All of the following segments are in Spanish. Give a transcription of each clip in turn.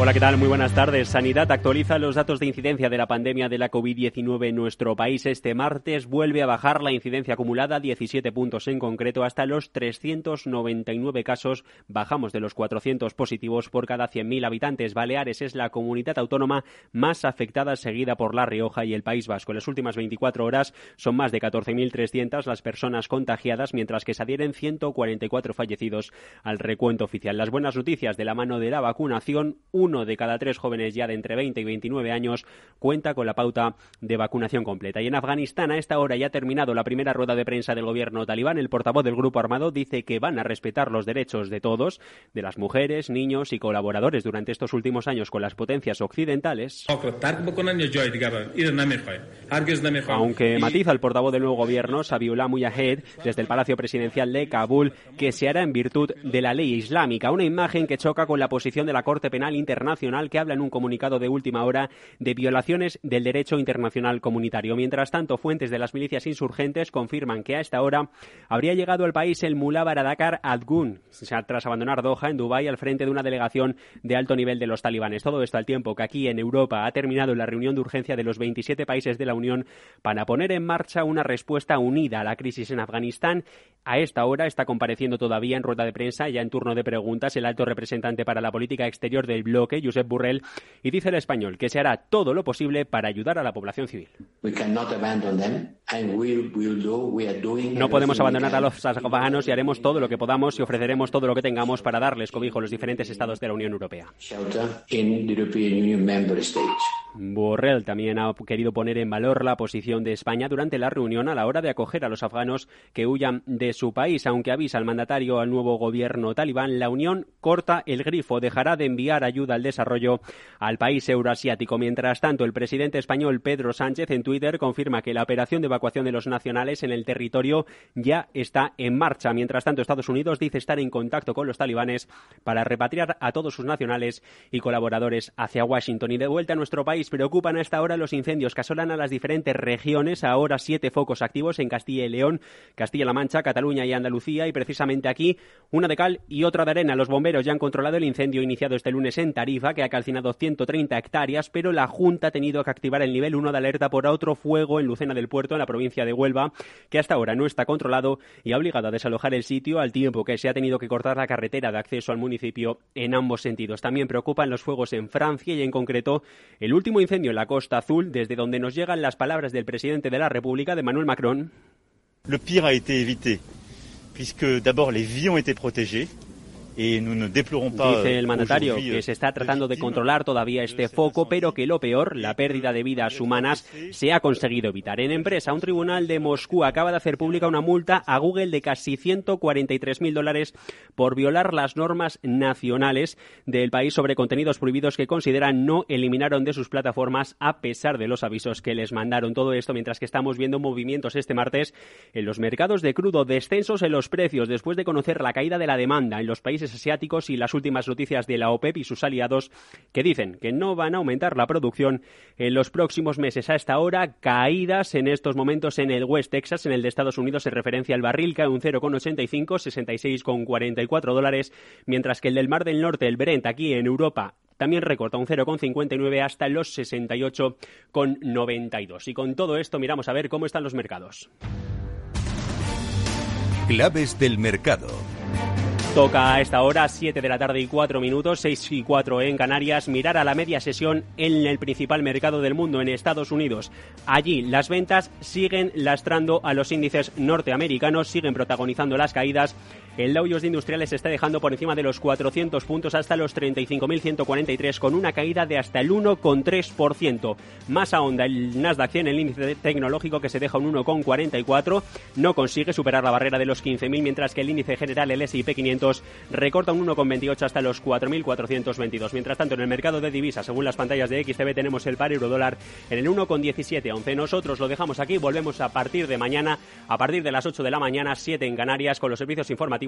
Hola, ¿qué tal? Muy buenas tardes. Sanidad actualiza los datos de incidencia de la pandemia de la COVID-19 en nuestro país. Este martes vuelve a bajar la incidencia acumulada, 17 puntos en concreto, hasta los 399 casos. Bajamos de los 400 positivos por cada 100.000 habitantes. Baleares es la comunidad autónoma más afectada, seguida por La Rioja y el País Vasco. En las últimas 24 horas son más de 14.300 las personas contagiadas, mientras que se adhieren 144 fallecidos al recuento oficial. Las buenas noticias de la mano de la vacunación uno de cada tres jóvenes ya de entre 20 y 29 años cuenta con la pauta de vacunación completa. Y en Afganistán, a esta hora ya ha terminado la primera rueda de prensa del gobierno talibán. El portavoz del grupo armado dice que van a respetar los derechos de todos, de las mujeres, niños y colaboradores durante estos últimos años con las potencias occidentales. Aunque matiza el portavoz del nuevo gobierno, Sabiullah Mujahid, desde el Palacio Presidencial de Kabul, que se hará en virtud de la ley islámica, una imagen que choca con la posición de la Corte Penal Internacional Internacional que habla en un comunicado de última hora de violaciones del derecho internacional comunitario. Mientras tanto, fuentes de las milicias insurgentes confirman que a esta hora habría llegado al país el mulá Baradakar Adgun, tras abandonar Doha en Dubái al frente de una delegación de alto nivel de los talibanes. Todo esto al tiempo que aquí en Europa ha terminado la reunión de urgencia de los 27 países de la Unión para poner en marcha una respuesta unida a la crisis en Afganistán. A esta hora está compareciendo todavía en rueda de prensa, ya en turno de preguntas, el alto representante para la política exterior del bloque Josep Burrell, y dice el español que se hará todo lo posible para ayudar a la población civil. No podemos abandonar a los afganos y haremos todo lo que podamos y ofreceremos todo lo que tengamos para darles cobijo a los diferentes estados de la Unión Europea. Borrell también ha querido poner en valor la posición de España durante la reunión a la hora de acoger a los afganos que huyan de su país. Aunque avisa al mandatario al nuevo gobierno talibán, la Unión corta el grifo, dejará de enviar ayuda al desarrollo al país euroasiático. Mientras tanto, el presidente español Pedro Sánchez en Twitter confirma que la operación de evacuación de los nacionales en el territorio ya está en marcha. Mientras tanto, Estados Unidos dice estar en contacto con los talibanes para repatriar a todos sus nacionales y colaboradores hacia Washington. Y de vuelta a nuestro país, preocupan a esta hora los incendios que asolan a las diferentes regiones. Ahora siete focos activos en Castilla y León, Castilla-La Mancha, Cataluña y Andalucía. Y precisamente aquí, una de cal y otra de arena. Los bomberos ya han controlado el incendio iniciado este lunes en Tarifa, que ha calcinado 130 hectáreas, pero la Junta ha tenido que activar el nivel 1 de alerta por otro fuego en Lucena del Puerto, en la provincia de Huelva, que hasta ahora no está controlado y ha obligado a desalojar el sitio al tiempo que se ha tenido que cortar la carretera de acceso al municipio en ambos sentidos. También preocupan los fuegos en Francia y en concreto el último incendio en la Costa Azul, desde donde nos llegan las palabras del presidente de la República, de Manuel Macron. Le pire a été évité, puisque d'abord les vies ont été protégées. Dice el mandatario que se está tratando de controlar todavía este foco, pero que lo peor, la pérdida de vidas humanas, se ha conseguido evitar. En empresa, un tribunal de Moscú acaba de hacer pública una multa a Google de casi 143.000 dólares por violar las normas nacionales del país sobre contenidos prohibidos que consideran no eliminaron de sus plataformas a pesar de los avisos que les mandaron. Todo esto mientras que estamos viendo movimientos este martes en los mercados de crudo, descensos en los precios después de conocer la caída de la demanda en los países asiáticos y las últimas noticias de la OPEP y sus aliados que dicen que no van a aumentar la producción en los próximos meses. A esta hora, caídas en estos momentos en el West Texas, en el de Estados Unidos, se referencia al barril, cae un 0,85, 66,44 dólares, mientras que el del Mar del Norte, el Brent, aquí en Europa, también recorta un 0,59 hasta los 68,92. Y con todo esto miramos a ver cómo están los mercados. Claves del mercado. Toca a esta hora, 7 de la tarde y 4 minutos, 6 y 4 en Canarias, mirar a la media sesión en el principal mercado del mundo, en Estados Unidos. Allí las ventas siguen lastrando a los índices norteamericanos, siguen protagonizando las caídas el Dow Jones de Industriales está dejando por encima de los 400 puntos hasta los 35.143 con una caída de hasta el 1,3%. Más a onda el Nasdaq 100, el índice tecnológico que se deja un 1,44, no consigue superar la barrera de los 15.000 mientras que el índice general, el S&P 500, recorta un 1,28 hasta los 4.422. Mientras tanto, en el mercado de divisas, según las pantallas de XTB, tenemos el par euro dólar en el 1,17 Nosotros lo dejamos aquí, volvemos a partir de mañana, a partir de las 8 de la mañana, 7 en Canarias, con los servicios informativos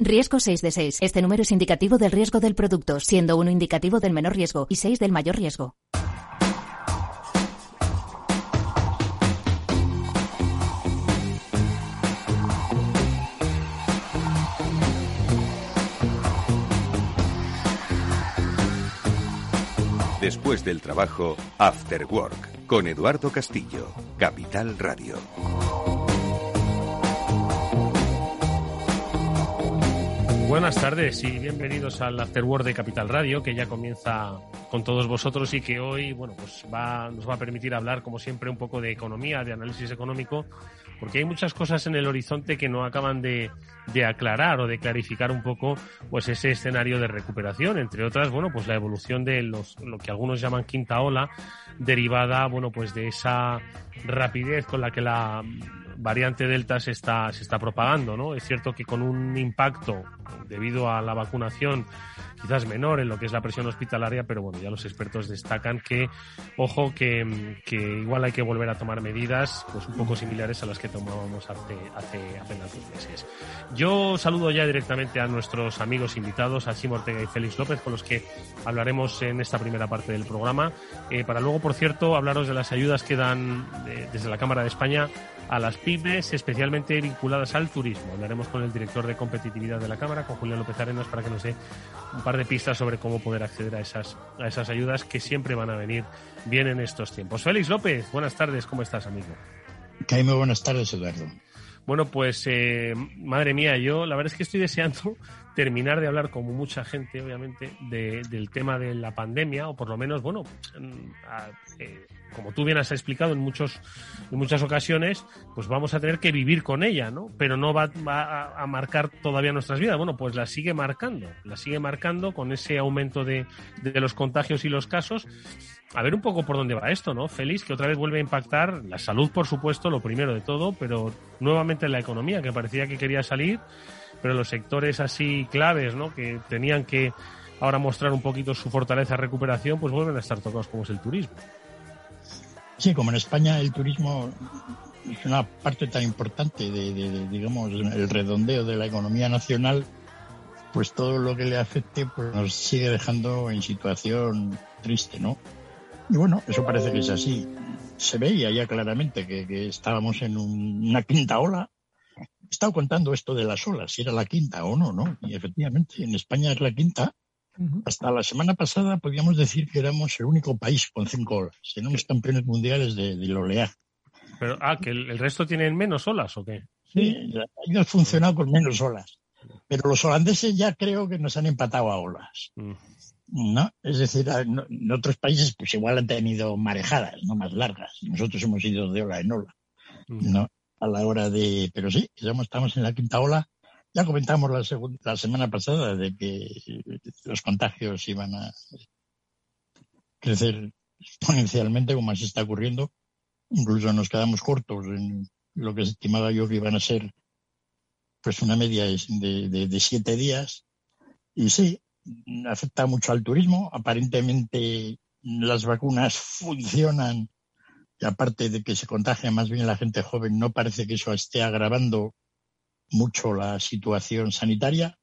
Riesgo 6 de 6. Este número es indicativo del riesgo del producto, siendo uno indicativo del menor riesgo y 6 del mayor riesgo. Después del trabajo, After Work, con Eduardo Castillo, Capital Radio. Buenas tardes y bienvenidos al After Work de Capital Radio, que ya comienza con todos vosotros y que hoy, bueno, pues va, nos va a permitir hablar, como siempre, un poco de economía, de análisis económico, porque hay muchas cosas en el horizonte que no acaban de, de aclarar o de clarificar un poco pues ese escenario de recuperación, entre otras, bueno, pues la evolución de los, lo que algunos llaman quinta ola, derivada, bueno, pues de esa rapidez con la que la variante Delta se está, se está propagando, ¿no? Es cierto que con un impacto debido a la vacunación quizás menor en lo que es la presión hospitalaria, pero bueno, ya los expertos destacan que, ojo, que, que igual hay que volver a tomar medidas pues un poco similares a las que tomábamos hace, hace apenas dos meses. Yo saludo ya directamente a nuestros amigos invitados, a Chimo Ortega y Félix López, con los que hablaremos en esta primera parte del programa, eh, para luego, por cierto, hablaros de las ayudas que dan desde la Cámara de España a las pymes, especialmente vinculadas al turismo. Hablaremos con el director de competitividad de la Cámara, con Julián López Arenas, para que nos dé un par de pistas sobre cómo poder acceder a esas, a esas ayudas que siempre van a venir bien en estos tiempos. Félix López, buenas tardes, ¿cómo estás, amigo? Jaime, buenas tardes, Eduardo. Bueno, pues eh, madre mía, yo la verdad es que estoy deseando terminar de hablar, como mucha gente, obviamente, de, del tema de la pandemia, o por lo menos, bueno, a, eh, como tú bien has explicado en, muchos, en muchas ocasiones, pues vamos a tener que vivir con ella, ¿no? Pero no va, va a, marcar todavía nuestras vidas. Bueno, pues la sigue marcando, la sigue marcando con ese aumento de, de los contagios y los casos. A ver un poco por dónde va esto, ¿no? Feliz, que otra vez vuelve a impactar la salud, por supuesto, lo primero de todo, pero nuevamente la economía, que parecía que quería salir, pero los sectores así claves, ¿no? Que tenían que ahora mostrar un poquito su fortaleza recuperación, pues vuelven a estar tocados como es el turismo. Sí, como en España el turismo es una parte tan importante de, digamos, el redondeo de la economía nacional, pues todo lo que le afecte pues nos sigue dejando en situación triste, ¿no? Y bueno, eso parece que es así. Se veía ya claramente que, estábamos en una quinta ola. He estado contando esto de las olas, si era la quinta o no, ¿no? Y efectivamente, en España es la quinta, hasta la semana pasada podíamos decir que éramos el único país con cinco olas. Éramos campeones mundiales de, del oleaje. Pero, ah, ¿que el, resto tienen menos olas o qué? Sí, ha funcionado con menos olas. Pero los holandeses ya creo que nos han empatado a olas. Mm. ¿No? Es decir, en otros países pues igual han tenido marejadas, no más largas. Nosotros hemos ido de ola en ola. ¿No? A la hora de. Pero sí, estamos en la quinta ola ya comentamos la, la semana pasada de que los contagios iban a crecer exponencialmente, como así está ocurriendo. Incluso nos quedamos cortos en lo que estimaba yo que iban a ser pues una media de, de, siete días. Y sí, afecta mucho al turismo. Aparentemente las vacunas funcionan y aparte de que se contagia más bien la gente joven, no parece que eso esté agravando mucho la situación sanitaria,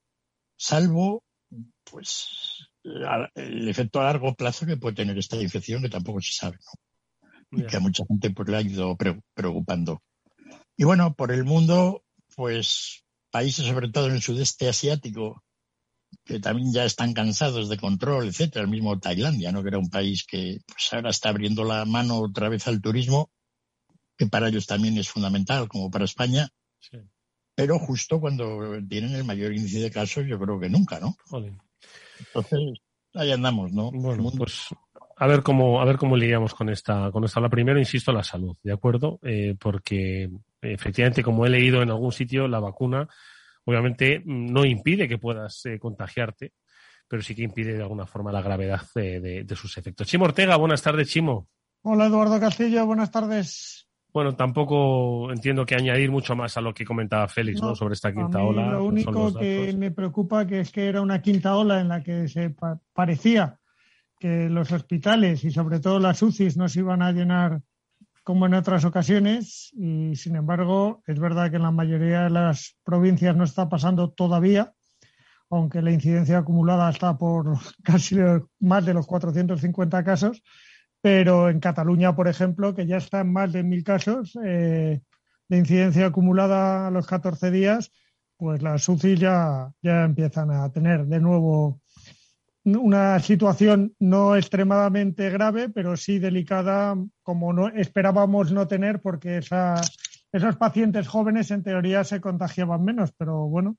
salvo pues el efecto a largo plazo que puede tener esta infección que tampoco se sabe, ¿no? Y que a mucha gente pues, le ha ido preocupando. Y bueno, por el mundo, pues países, sobre todo en el sudeste asiático, que también ya están cansados de control, etcétera, el mismo Tailandia, ¿no? que era un país que pues, ahora está abriendo la mano otra vez al turismo, que para ellos también es fundamental, como para España. Sí pero justo cuando tienen el mayor índice de casos, yo creo que nunca, ¿no? Entonces, ahí andamos, ¿no? Bueno, pues a ver cómo, a ver cómo lidiamos con esta, con esta. La primero, insisto, la salud, ¿de acuerdo? Eh, porque efectivamente, como he leído en algún sitio, la vacuna obviamente no impide que puedas eh, contagiarte, pero sí que impide de alguna forma la gravedad de, de, sus efectos. Chimo Ortega, buenas tardes, Chimo. Hola, Eduardo Castillo, buenas tardes. Bueno, tampoco entiendo que añadir mucho más a lo que comentaba Félix ¿no? sobre esta quinta ola. Lo único que me preocupa que es que era una quinta ola en la que se parecía que los hospitales y sobre todo las UCIs no se iban a llenar como en otras ocasiones y sin embargo es verdad que en la mayoría de las provincias no está pasando todavía, aunque la incidencia acumulada está por casi más de los 450 casos pero en Cataluña, por ejemplo, que ya están más de mil casos eh, de incidencia acumulada a los 14 días, pues las UCI ya, ya empiezan a tener de nuevo una situación no extremadamente grave, pero sí delicada, como no esperábamos no tener, porque esas, esos pacientes jóvenes en teoría se contagiaban menos, pero bueno,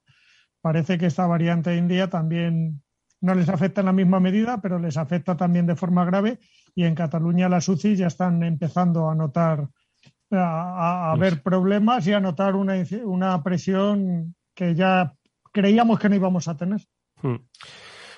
parece que esta variante india también no les afecta en la misma medida, pero les afecta también de forma grave y en Cataluña las UCI ya están empezando a notar, a, a ver problemas y a notar una, una presión que ya creíamos que no íbamos a tener. Hmm.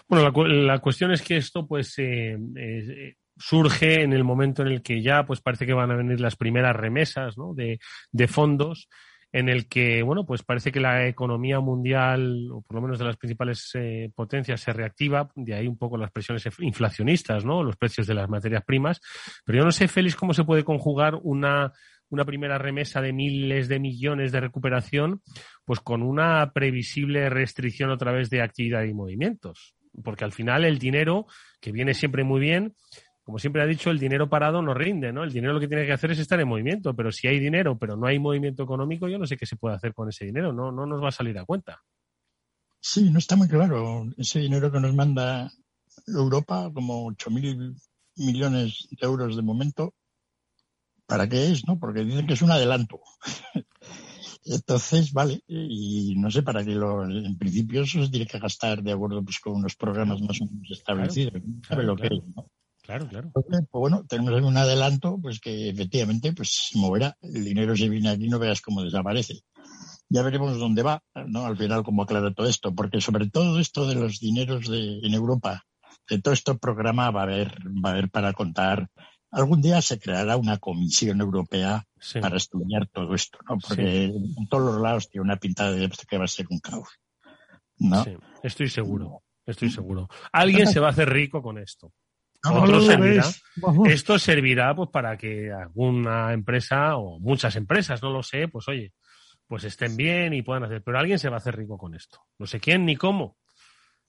Bueno, la, la, cuestión es que esto pues eh, eh, surge en el momento en el que ya pues parece que van a venir las primeras remesas ¿no? de, de fondos en el que, bueno, pues parece que la economía mundial, o por lo menos de las principales eh, potencias, se reactiva, de ahí un poco las presiones inflacionistas, ¿no? Los precios de las materias primas. Pero yo no sé, Félix, cómo se puede conjugar una, una primera remesa de miles de millones de recuperación, pues con una previsible restricción otra vez de actividad y movimientos. Porque al final el dinero, que viene siempre muy bien, como siempre ha dicho, el dinero parado no rinde, ¿no? El dinero lo que tiene que hacer es estar en movimiento, pero si hay dinero, pero no hay movimiento económico, yo no sé qué se puede hacer con ese dinero, no, no nos va a salir a cuenta. Sí, no está muy claro. Ese dinero que nos manda Europa, como 8.000 millones de euros de momento, ¿para qué es? no? Porque dicen que es un adelanto. Entonces, vale, y no sé para qué lo, en principio eso se tiene que gastar de acuerdo pues, con unos programas más o menos establecidos. ¿Sabe lo que es? ¿no? Claro, claro. Pues bueno, tenemos un adelanto, pues que efectivamente pues se moverá. El dinero se viene aquí, no veas cómo desaparece. Ya veremos dónde va, ¿no? Al final, cómo aclara todo esto, porque sobre todo esto de los dineros de, en Europa, de todo este programa va a haber, va a haber para contar. Algún día se creará una comisión europea para estudiar todo esto, ¿no? Porque en todos los lados tiene una pintada de que va a ser un caos. ¿no? Sí, estoy seguro, estoy seguro. Alguien se va a hacer rico con esto esto servirá pues para que alguna empresa o muchas empresas, no lo sé, pues oye, pues estén bien y puedan hacer. Pero alguien se va a hacer rico con esto. No sé quién ni cómo,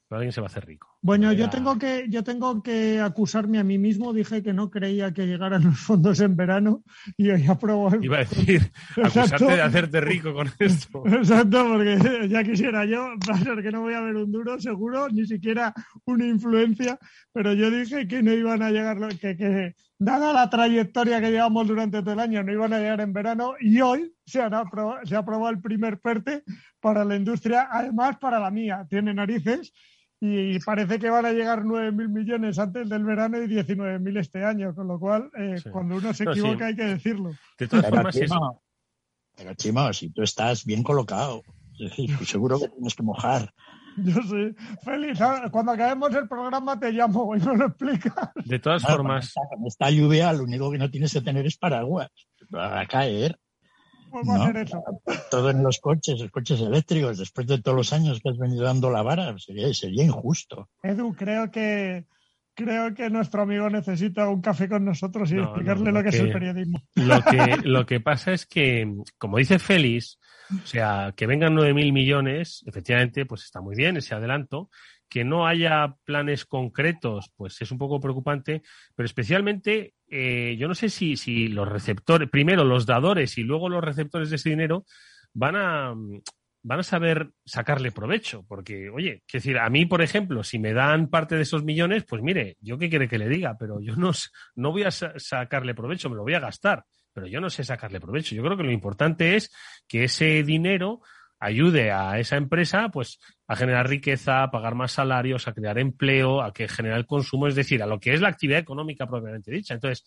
pero alguien se va a hacer rico. Bueno, yo tengo que yo tengo que acusarme a mí mismo. Dije que no creía que llegaran los fondos en verano y hoy aprobó. Iba a decir, acusarte de hacerte rico con esto. Exacto, porque ya quisiera yo, ser que no voy a ver un duro, seguro, ni siquiera una influencia, pero yo dije que no iban a llegar, que, que dada la trayectoria que llevamos durante todo el año, no iban a llegar en verano y hoy se, ha aprobado el primer PERTE para la industria, además para la mía. Tiene narices y parece que van a llegar 9.000 millones antes del verano y 19.000 este año, con lo cual, eh, cuando uno se equivoca hay que decirlo. pero, Chimo, si tú estás bien colocado, seguro que tienes que mojar. Yo sí. Félix, cuando acabemos el programa te llamo y me lo explicas. De todas formas. esta, lluvia lo único que no tienes que tener es paraguas. Va a caer. Todo en los coches, los coches eléctricos, después de todos los años que has venido dando la vara, sería, sería injusto. Edu, creo que creo que nuestro amigo necesita un café con nosotros y explicarle lo, que, es el periodismo. Lo que, lo que pasa es que, como dice Félix, o sea, que vengan 9.000 millones, efectivamente, pues está muy bien ese adelanto, que no haya planes concretos, pues es un poco preocupante, pero especialmente eh, yo no sé si, si los receptores, primero los dadores y luego los receptores de ese dinero van a, van a saber sacarle provecho, porque, oye, es decir, a mí, por ejemplo, si me dan parte de esos millones, pues mire, yo qué quiere que le diga, pero yo no, no voy a sacarle provecho, me lo voy a gastar, pero yo no sé sacarle provecho. Yo creo que lo importante es que ese dinero ayude a esa empresa pues a generar riqueza, a pagar más salarios, a crear empleo, a que generar consumo, es decir, a lo que es la actividad económica propiamente dicha. Entonces,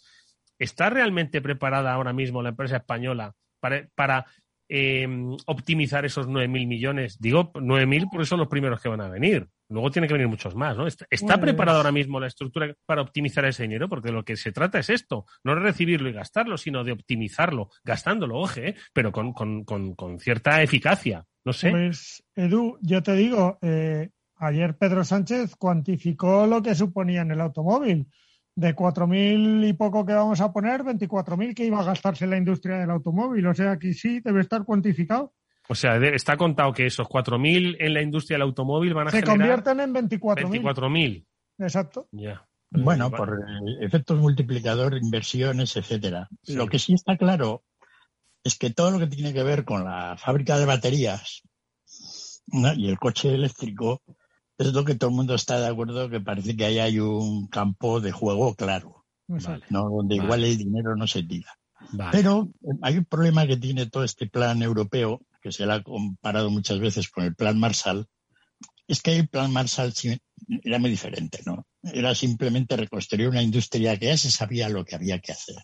¿está realmente preparada ahora mismo la empresa española para, para eh, optimizar esos 9.000 millones? Digo 9.000 porque son los primeros que van a venir. Luego tiene que venir muchos más, ¿no? ¿Está, está preparada ahora mismo la estructura para optimizar ese dinero? Porque de lo que se trata es esto, no de recibirlo y gastarlo, sino de optimizarlo, gastándolo, oje, ¿eh? pero con, con, con, con cierta eficacia. No sé. Pues, Edu, yo te digo, eh, ayer Pedro Sánchez cuantificó lo que suponía en el automóvil. De 4.000 y poco que vamos a poner, 24.000 que iba a gastarse la industria del automóvil. O sea, que sí, debe estar cuantificado. O sea, de- está contado que esos 4.000 en la industria del automóvil van a Se generar convierten en 24.000. 24.000. Exacto. Ya. Bueno, Vale. por eh, efectos multiplicador, inversiones, etcétera. Sí. Lo que sí está claro es que todo lo que tiene que ver con la fábrica de baterías ¿no? y el coche eléctrico es lo que todo el mundo está de acuerdo que parece que ahí hay un campo de juego claro, Exacto. ¿no? donde Vale. igual el dinero no se tira. Vale. Pero eh, hay un problema que tiene todo este plan europeo, que se le ha comparado muchas veces con el plan Marshall, es que el plan Marshall era muy diferente, ¿no? Era simplemente reconstruir una industria que ya se sabía lo que había que hacer.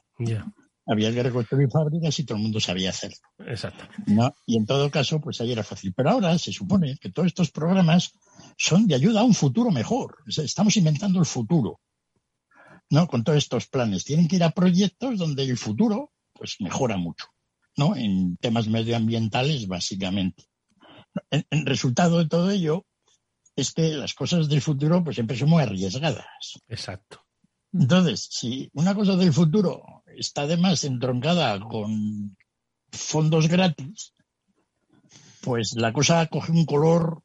Había que reconstruir fábricas y todo el mundo sabía hacerlo. Exacto. ¿no? Y en todo caso, pues ahí era fácil. Pero ahora se supone que todos estos programas son de ayuda a un futuro mejor. Estamos inventando el futuro, ¿no? Con todos estos planes. Tienen que ir a proyectos donde el futuro, pues mejora mucho, ¿no? En temas medioambientales, básicamente. El, el resultado de todo ello es que las cosas del futuro, pues siempre son muy arriesgadas. Exacto. Entonces, si una cosa del futuro está además entroncada con fondos gratis, pues la cosa coge un color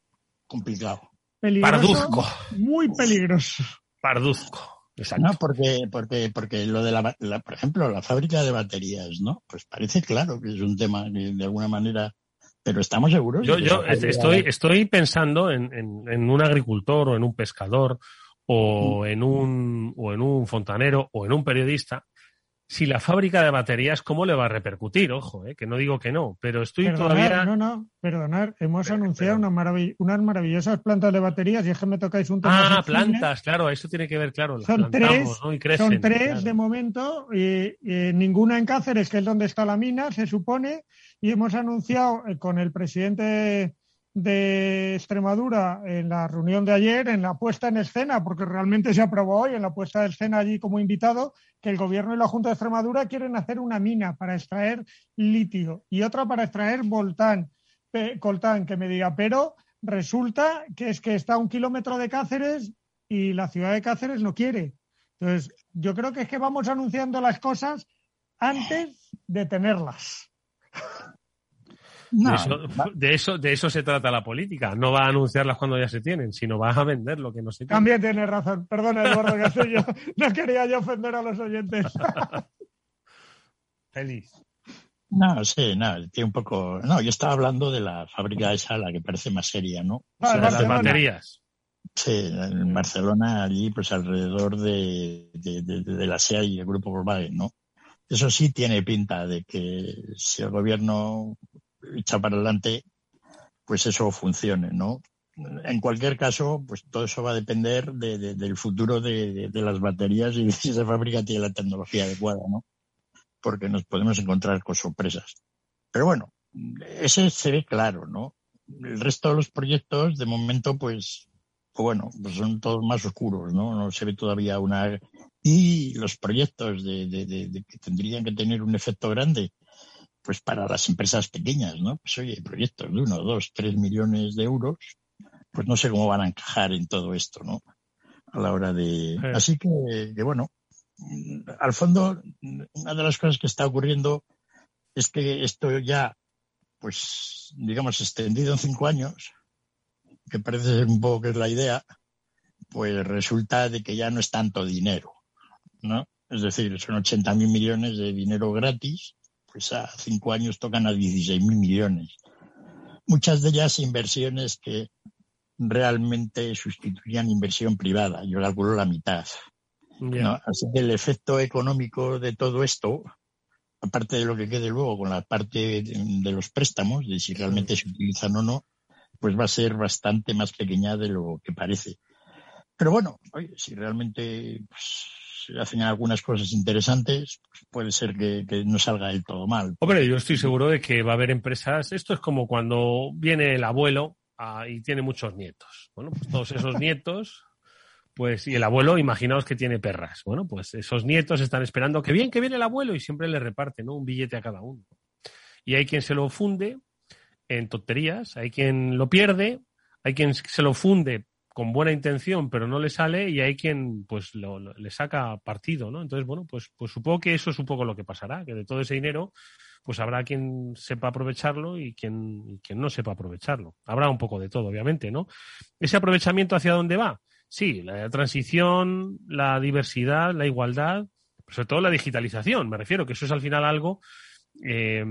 complicado. Peligroso, Parduzco. Muy peligroso. Parduzco. Exacto. ¿no? Porque, porque, porque lo de la, la- por ejemplo, la fábrica de baterías, ¿no? Pues parece claro que es un tema que de alguna manera, pero estamos seguros. Yo, yo estoy, estoy pensando en, en- en un agricultor o en un pescador o en un, o en un fontanero o en un periodista. Si la fábrica de baterías, ¿cómo le va a repercutir? Ojo, eh, que no digo que no, pero estoy Perdonar, todavía. no, no, perdonar. Hemos Pero- anunciado pero- una unas maravillosas plantas de baterías y es que me tocáis un tema Ah, plantas, claro, eso tiene que ver, claro. las Son tres, ¿no? Y crecen, Son tres claro. de momento, y, y ninguna en Cáceres, que es donde está la mina, se supone, y hemos anunciado eh, con el presidente de Extremadura en la reunión de ayer, en la puesta en escena, porque realmente se aprobó hoy en la puesta en escena allí como invitado, que el gobierno y la Junta de Extremadura quieren hacer una mina para extraer litio y otra para extraer voltán, coltán, que me diga, pero resulta que es que está a un kilómetro de Cáceres y la ciudad de Cáceres no quiere. Entonces, yo creo que es que vamos anunciando las cosas antes de tenerlas. No, de, eso, de, eso, de eso se trata la política. No va a anunciarlas cuando ya se tienen, sino va a vender lo que no se tiene. También tienes razón. Perdona, Eduardo Castillo. No quería yo ofender a los oyentes. Feliz. no, sí, no, tiene un poco. No, yo estaba hablando de la fábrica esa, la que parece más seria, ¿no? Ah, O sea, De las baterías. Sí, en Barcelona, allí, pues alrededor de, de, de- de la SEA y el grupo Volkswagen, ¿no? Eso sí tiene pinta de que si el gobierno echa para adelante, pues eso funcione, ¿no? En cualquier caso, pues todo eso va a depender de- de- del futuro de, de- las baterías y de si esa fábrica tiene la tecnología adecuada, ¿no? Porque nos podemos encontrar con sorpresas. Pero bueno, ese se ve claro, ¿no? El resto de los proyectos, de momento, pues, pues bueno, pues son todos más oscuros, ¿no? No se ve todavía una... Y los proyectos de que tendrían que tener un efecto grande, pues para las empresas pequeñas, ¿no? Pues oye, proyectos de uno, dos, tres millones de euros, pues no sé cómo van a encajar en todo esto, ¿no? A la hora de... Así que, que bueno, al fondo, una de las cosas que está ocurriendo es que esto ya, pues, digamos, extendido en cinco años, que parece ser un poco que es la idea, pues resulta de que ya no es tanto dinero, ¿no? Es decir, son 80 mil millones de dinero gratis, pues a cinco años tocan a 16 mil millones. Muchas de ellas inversiones que realmente sustituían inversión privada. Yo calculo la mitad. Así que el efecto económico de todo esto, aparte de lo que quede luego con la parte de, de los préstamos, de si realmente se utilizan o no, pues va a ser bastante más pequeña de lo que parece. Pero bueno, oye, si realmente pues, se hacen algunas cosas interesantes, pues puede ser que, que no salga del todo mal. Hombre, yo estoy seguro de que va a haber empresas. Esto es como cuando viene el abuelo ah, y tiene muchos nietos. Bueno, pues todos esos nietos, pues, y el abuelo, imaginaos que tiene perras. Bueno, pues esos nietos están esperando que bien, que viene el abuelo y siempre le reparte, ¿no? Un billete a cada uno. Y hay quien se lo funde en tonterías, hay quien lo pierde, hay quien se lo funde con buena intención, pero no le sale, y hay quien pues lo, le saca partido, ¿no? Entonces, bueno, pues, pues supongo que eso es un poco lo que pasará, que de todo ese dinero, pues habrá quien sepa aprovecharlo y quien, y quien no sepa aprovecharlo. Habrá un poco de todo, obviamente, ¿no? Ese aprovechamiento hacia dónde va? Sí, la transición, la diversidad, la igualdad, sobre todo la digitalización, me refiero, que eso es al final algo eh,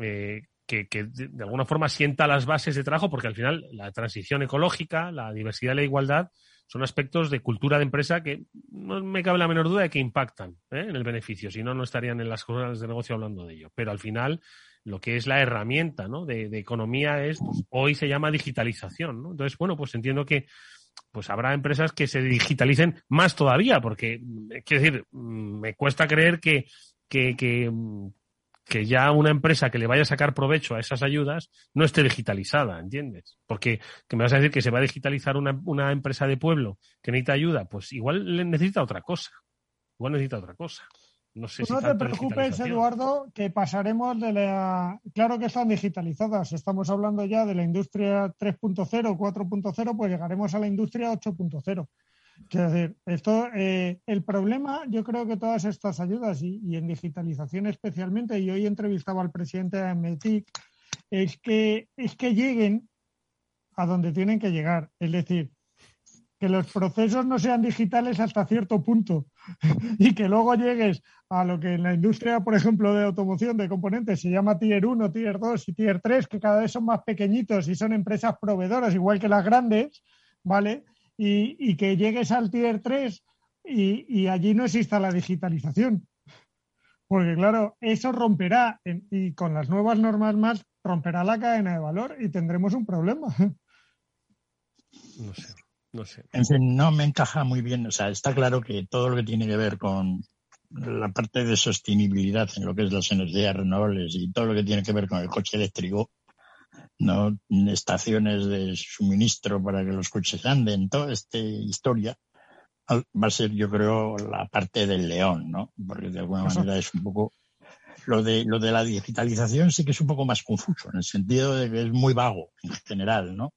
eh, que, de alguna forma sienta las bases de trabajo, porque al final la transición ecológica, la diversidad y la igualdad son aspectos de cultura de empresa que no me cabe la menor duda de que impactan ¿eh? en el beneficio, si no, no estarían en las cosas de negocio hablando de ello. Pero al final, lo que es la herramienta ¿no? de, economía es, pues, hoy se llama digitalización. ¿no? Entonces, bueno, pues entiendo que pues habrá empresas que se digitalicen más todavía, porque, quiero decir, me cuesta creer que, que, que ya una empresa que le vaya a sacar provecho a esas ayudas no esté digitalizada, ¿entiendes? Porque que me vas a decir que se va a digitalizar una, una empresa de pueblo que necesita ayuda, pues igual le necesita otra cosa. Igual necesita otra cosa. No, sé no te preocupes, Eduardo, que pasaremos de la... Claro que están digitalizadas. Estamos hablando ya de la industria 3.0, 4.0, pues llegaremos a la industria 8.0. Quiero decir, esto, eh, el problema, yo creo que todas estas ayudas y, en digitalización especialmente, y hoy entrevistaba al presidente de METIC, es que, es que lleguen a donde tienen que llegar. Es decir, que los procesos no sean digitales hasta cierto punto y que luego llegues a lo que en la industria, por ejemplo, de automoción de componentes se llama Tier 1, Tier 2 y Tier 3, que cada vez son más pequeñitos y son empresas proveedoras, igual que las grandes, ¿vale? Y, que llegues al tier 3 y, allí no exista la digitalización. Porque claro, eso romperá, y con las nuevas normas más, romperá la cadena de valor y tendremos un problema. No sé, no sé. En fin, no me encaja muy bien. O sea, está claro que todo lo que tiene que ver con la parte de sostenibilidad en lo que es las energías renovables y todo lo que tiene que ver con el coche eléctrico no estaciones de suministro para que los coches anden, toda esta historia va a ser, yo creo, la parte del león, ¿no? Porque de alguna manera es un poco lo de lo de la digitalización sí que es un poco más confuso, en el sentido de que es muy vago en general, ¿no?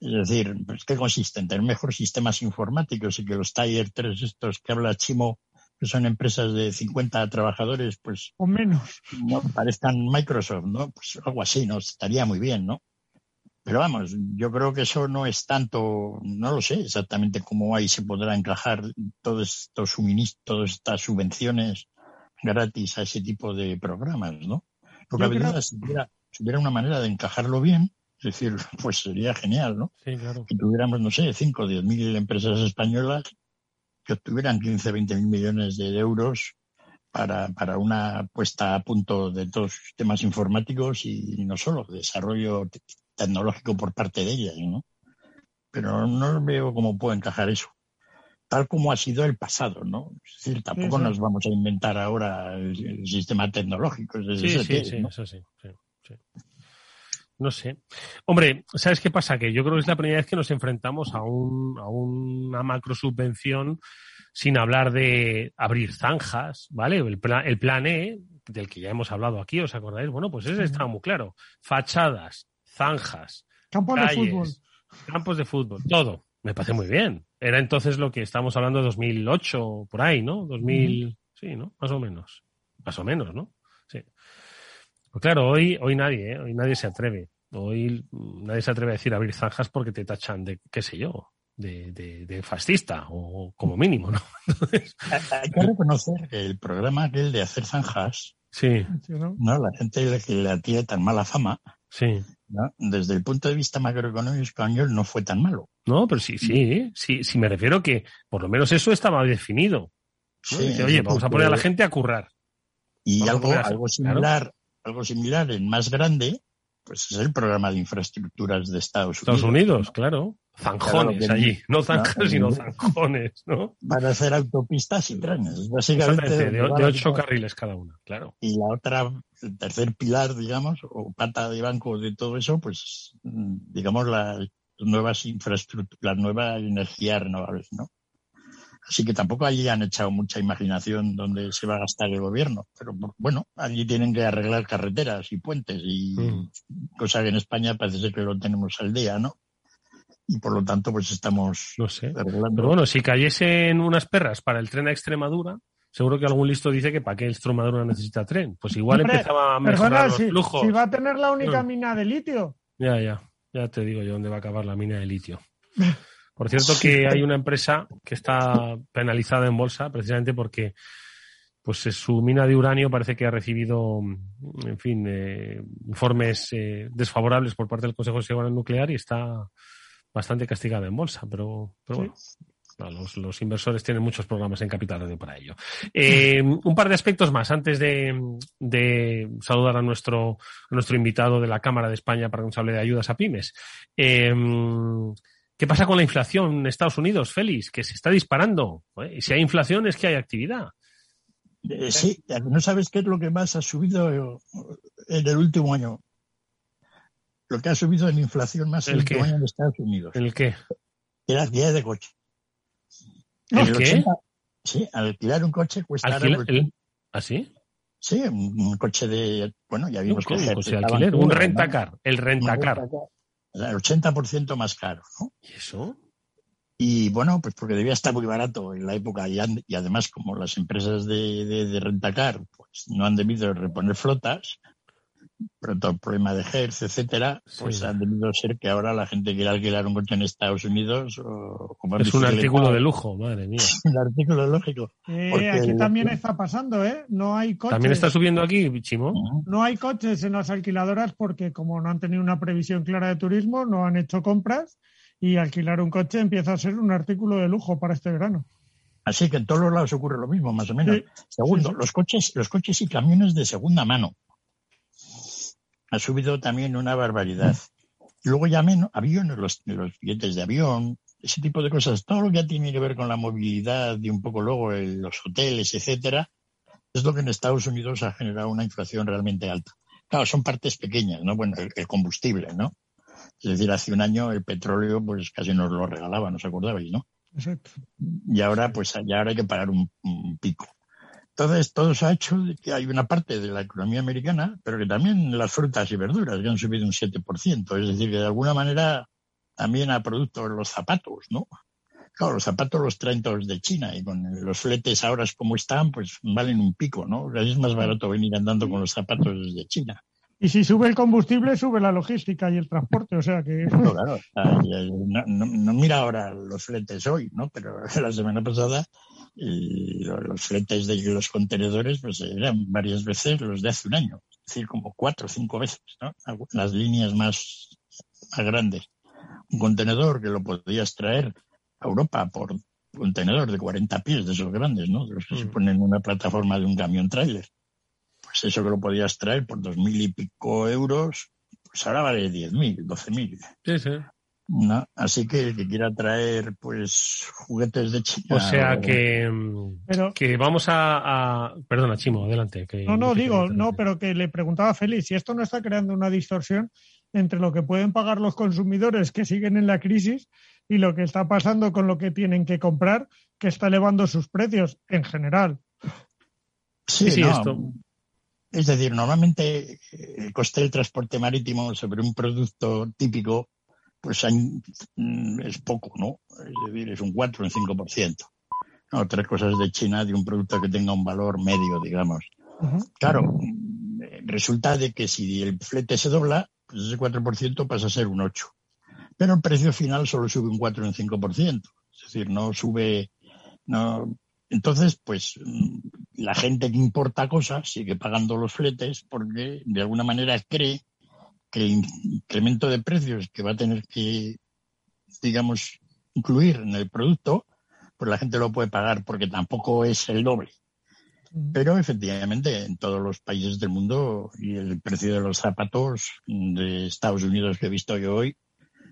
Es decir, pues, ¿qué consiste? En tener mejores sistemas informáticos y que los Tier 3 estos que habla Chimo que son empresas de 50 trabajadores, pues... O menos. No parezcan Microsoft, ¿no? Pues algo así, ¿no? Estaría muy bien, ¿no? Pero vamos, yo creo que eso no es tanto, no lo sé exactamente cómo ahí se podrá encajar todos estos suministros, todas estas subvenciones gratis a ese tipo de programas, ¿no? Porque a veces si hubiera, una manera de encajarlo bien, es decir, pues sería genial, ¿no? Sí, claro. Que tuviéramos, no sé, 5 o 10 mil empresas españolas que obtuvieran 15, 20 mil millones de euros para, para una puesta a punto de todos los sistemas informáticos y no solo, desarrollo tecnológico por parte de ellas, ¿no? Pero no veo cómo puede encajar eso tal como ha sido el pasado, ¿no? Es decir, tampoco nos vamos a inventar ahora el, sistema tecnológico. sí, sí, sí, eso sí, sí, No sé. Hombre, ¿sabes qué pasa? Que yo creo que es la primera vez que nos enfrentamos a, un, a una macro subvención sin hablar de abrir zanjas, ¿vale? El plan, el plan E, del que ya hemos hablado aquí, ¿os acordáis? Bueno, pues ese estaba muy claro. Fachadas, zanjas, campos de fútbol. Campos de fútbol, todo. Me parece muy bien. Era entonces lo que estamos hablando de 2008, por ahí, ¿no? 2000, sí, ¿no? Más o menos. Más o menos, ¿no? Sí. Pues claro, hoy, hoy nadie, ¿eh? Hoy nadie se atreve. Hoy nadie se atreve a decir abrir zanjas porque te tachan de, qué sé yo, de, de, fascista, o como mínimo, ¿no? Hay que reconocer que el programa aquel de hacer zanjas, sí. ¿no? La gente que le tiene tan mala fama, sí. desde el punto de vista macroeconómico español no fue tan malo. No, pero sí, sí, sí, sí me refiero que por lo menos eso estaba definido. oye, vamos a poner a la gente a currar. Y algo, algo similar, algo similar en más grande, pues es el programa de infraestructuras de Estados Unidos. Estados Unidos, claro. zanjones allí, no zanjas, sino zanjones, ¿no? Van a hacer autopistas y trenes, básicamente. De, ocho carriles cada una, claro. Y la otra, el tercer pilar, digamos, o pata de banco de todo eso, pues, digamos, las nuevas infraestructuras, las nuevas energías renovables, ¿no? Así que tampoco allí han echado mucha imaginación donde se va a gastar el gobierno. Pero bueno, allí tienen que arreglar carreteras y puentes y mm. cosa que en España parece ser que lo tenemos al día, ¿no? Y por lo tanto, pues estamos no sé. Pero bueno, si cayesen unas perras para el tren a Extremadura, seguro que algún listo dice que para qué Extremadura necesita tren. Pues igual empezaba a mejorar los si, flujos. Si va a tener la única mm. mina de litio. Ya, ya. Ya te digo yo dónde va a acabar la mina de litio. Por cierto que hay una empresa que está penalizada en bolsa precisamente porque pues su mina de uranio parece que ha recibido, en fin, eh, informes eh, desfavorables por parte del Consejo de Seguridad Nuclear y está bastante castigada en bolsa, pero, pero bueno. los, inversores tienen muchos programas en Capital para ello. Eh, un par de aspectos más antes de, saludar a nuestro, a nuestro invitado de la Cámara de España para que nos hable de ayudas a pymes. ¿Qué pasa con la inflación en Estados Unidos, Félix? Que se está disparando. Y si hay inflación es que hay actividad. Eh, sí, no sabes qué es lo que más ha subido en el último año. Lo que ha subido en inflación más en el último año en Estados Unidos. ¿El qué? El alquiler de coche. ¿El, qué? sí, alquilar un coche cuesta... ¿Alquiler? ¿Ah, sí? Sí, un coche de... Bueno, ya vimos que... alquiler, un rentacar, el rentacar el 80% más caro, ¿no? ¿Y eso? Y bueno, pues porque debía estar muy barato en la época y, además como las empresas de, de, rentacar pues no han debido reponer flotas, problema de Hertz, etcétera, pues han debido ser que ahora la gente quiere alquilar un coche en Estados Unidos o Es un artículo de lujo, madre mía. un artículo lógico. Eh, aquí también está pasando, ¿eh? No hay coches. ¿También está subiendo aquí, Chimo? No hay coches en las alquiladoras porque como no han tenido una previsión clara de turismo, no han hecho compras y alquilar un coche empieza a ser un artículo de lujo para este verano. Así que en todos los lados ocurre lo mismo, más o menos. Segundo, los coches, los coches y camiones de segunda mano ha subido también una barbaridad. Luego ya menos, aviones, los, los billetes de avión, ese tipo de cosas, todo lo que tiene que ver con la movilidad y un poco luego los hoteles, etcétera, es lo que en Estados Unidos ha generado una inflación realmente alta. Claro, son partes pequeñas, ¿no? Bueno, el, combustible, ¿no? Es decir, hace un año el petróleo pues casi nos lo regalaba, ¿no os acordabais, no? Exacto. Y ahora, pues ya ahora hay que pagar un pico. Entonces, todo se ha hecho de que hay una parte de la economía americana, pero que también las frutas y verduras que han subido un 7%. Es decir, que de alguna manera también a productos los zapatos, ¿no? Claro, los zapatos los traen todos de China y con los fletes ahora como están, pues valen un pico, ¿no? Es más barato venir andando con los zapatos desde China. Y si sube el combustible, sube la logística y el transporte, o sea que... claro, no, mira ahora los fletes hoy, ¿no? Pero la semana pasada y los fletes de los contenedores pues eran varias veces los de hace un año, es decir, como cuatro o cinco veces, ¿no? Las líneas más, grandes. Un contenedor que lo podías traer a Europa por contenedor de 40 pies de esos grandes, ¿no? De los que se mm. ponen en una plataforma de un camión trailer. Pues eso que lo podías traer por dos mil y pico euros, pues ahora vale diez mil, doce mil. Sí, sí. ¿No? Así que el que quiera traer pues juguetes de China. O sea que, que vamos a, Perdona, Chimo, adelante. Que no, no, digo, no, pero que le preguntaba a Félix si esto no está creando una distorsión entre lo que pueden pagar los consumidores que siguen en la crisis y lo que está pasando con lo que tienen que comprar, que está elevando sus precios en general. Sí, sí, esto. Es decir, normalmente el coste del transporte marítimo sobre un producto típico pues mm, es poco, ¿no? Es decir, es un 4 o un 5%. No, tres cosas de China de un producto que tenga un valor medio, digamos. Claro, mm, resulta de que si el flete se dobla, pues ese 4% pasa a ser un 8%. Pero el precio final solo sube un 4 o un 5%. Es decir, no sube, no. Entonces, pues mm, la gente que importa cosas sigue pagando los fletes porque de alguna manera cree que el incremento de precios que va a tener que, digamos, incluir en el producto, pues la gente lo puede pagar porque tampoco es el doble. Pero efectivamente, en todos los países del mundo, y el precio de los zapatos de Estados Unidos que he visto yo hoy,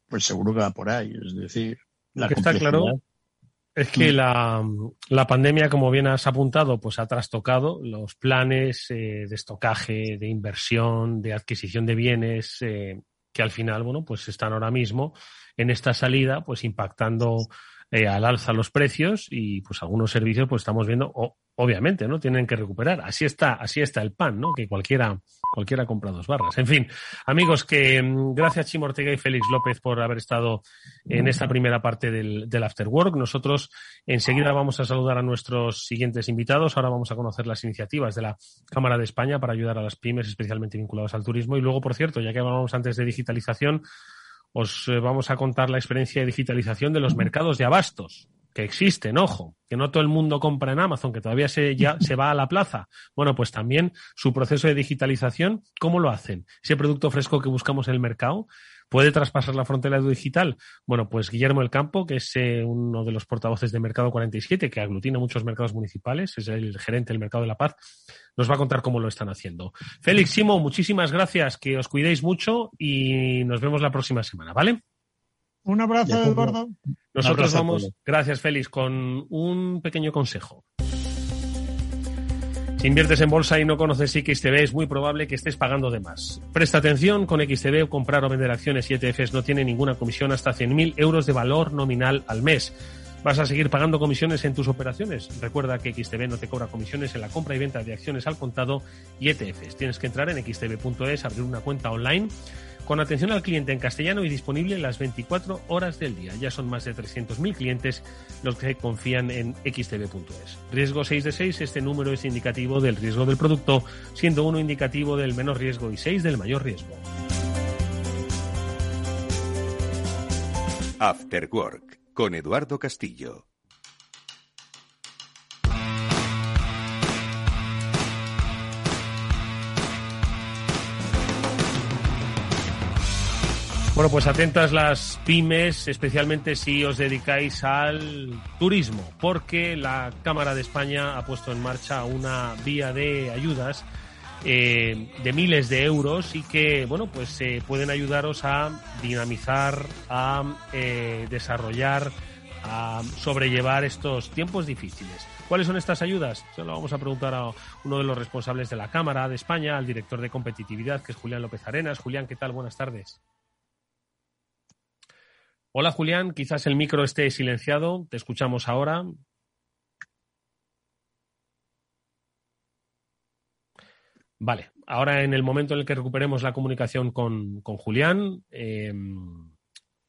pues seguro que va por ahí. Es decir, la que está claro es que mm. la, la, pandemia, como bien has apuntado, pues ha trastocado los planes eh, de estocaje, de inversión, de adquisición de bienes, eh, que al final, bueno, pues están ahora mismo en esta salida, pues impactando eh, al alza los precios y pues algunos servicios pues estamos viendo, obviamente, ¿no? Tienen que recuperar. Así está, así está el pan, ¿no? Que cualquiera, cualquiera compra dos barras. En fin, amigos, que mm, gracias Chimo Ortega y Félix López por haber estado en esta primera parte del, del After Work. Nosotros enseguida vamos a saludar a nuestros siguientes invitados. Ahora vamos a conocer las iniciativas de la Cámara de España para ayudar a las pymes, especialmente vinculadas al turismo. Y luego, por cierto, ya que hablábamos antes de digitalización, os eh, vamos a contar la experiencia de digitalización de los mercados de abastos que existen, ojo, que no todo el mundo compra en Amazon, que todavía se, ya se va a la plaza. Bueno, pues también su proceso de digitalización, ¿cómo lo hacen? Ese producto fresco que buscamos en el mercado, ¿Puede traspasar la frontera digital? Bueno, pues Guillermo El Campo, que es eh, uno de los portavoces de Mercado 47, que aglutina muchos mercados municipales, es el gerente del Mercado de la Paz, nos va a contar cómo lo están haciendo. Félix, Simo, muchísimas gracias, que os cuidéis mucho y nos vemos la próxima semana, ¿vale? Un abrazo, Eduardo. Nosotros vamos, gracias Félix, con un pequeño consejo. Si inviertes en bolsa y no conoces XTB, es muy probable que estés pagando de más. Presta atención, con XTB comprar o vender acciones y ETFs no tiene ninguna comisión hasta 100.000 euros de valor nominal al mes. ¿Vas a seguir pagando comisiones en tus operaciones? Recuerda que XTB no te cobra comisiones en la compra y venta de acciones al contado y ETFs. Tienes que entrar en xtb.es, abrir una cuenta online con atención al cliente en castellano y disponible las 24 horas del día. Ya son más de 300.000 clientes los que confían en xtb.es. Riesgo 6 de 6, este número es indicativo del riesgo del producto, siendo uno indicativo del menor riesgo y 6 del mayor riesgo. After Work con Eduardo Castillo. Bueno, pues atentas las pymes, especialmente si os dedicáis al turismo, porque la Cámara de España ha puesto en marcha una vía de ayudas eh, de miles de euros y que, bueno, pues eh, pueden ayudaros a dinamizar, a eh, desarrollar, a sobrellevar estos tiempos difíciles. ¿Cuáles son estas ayudas? Se lo vamos a preguntar a uno de los responsables de la Cámara de España, al director de competitividad, que es Julián López Arenas. Julián, ¿qué tal? Buenas tardes. Hola Julián, quizás el micro esté silenciado, te escuchamos ahora. Vale, ahora en el momento en el que recuperemos la comunicación con, Julián, em,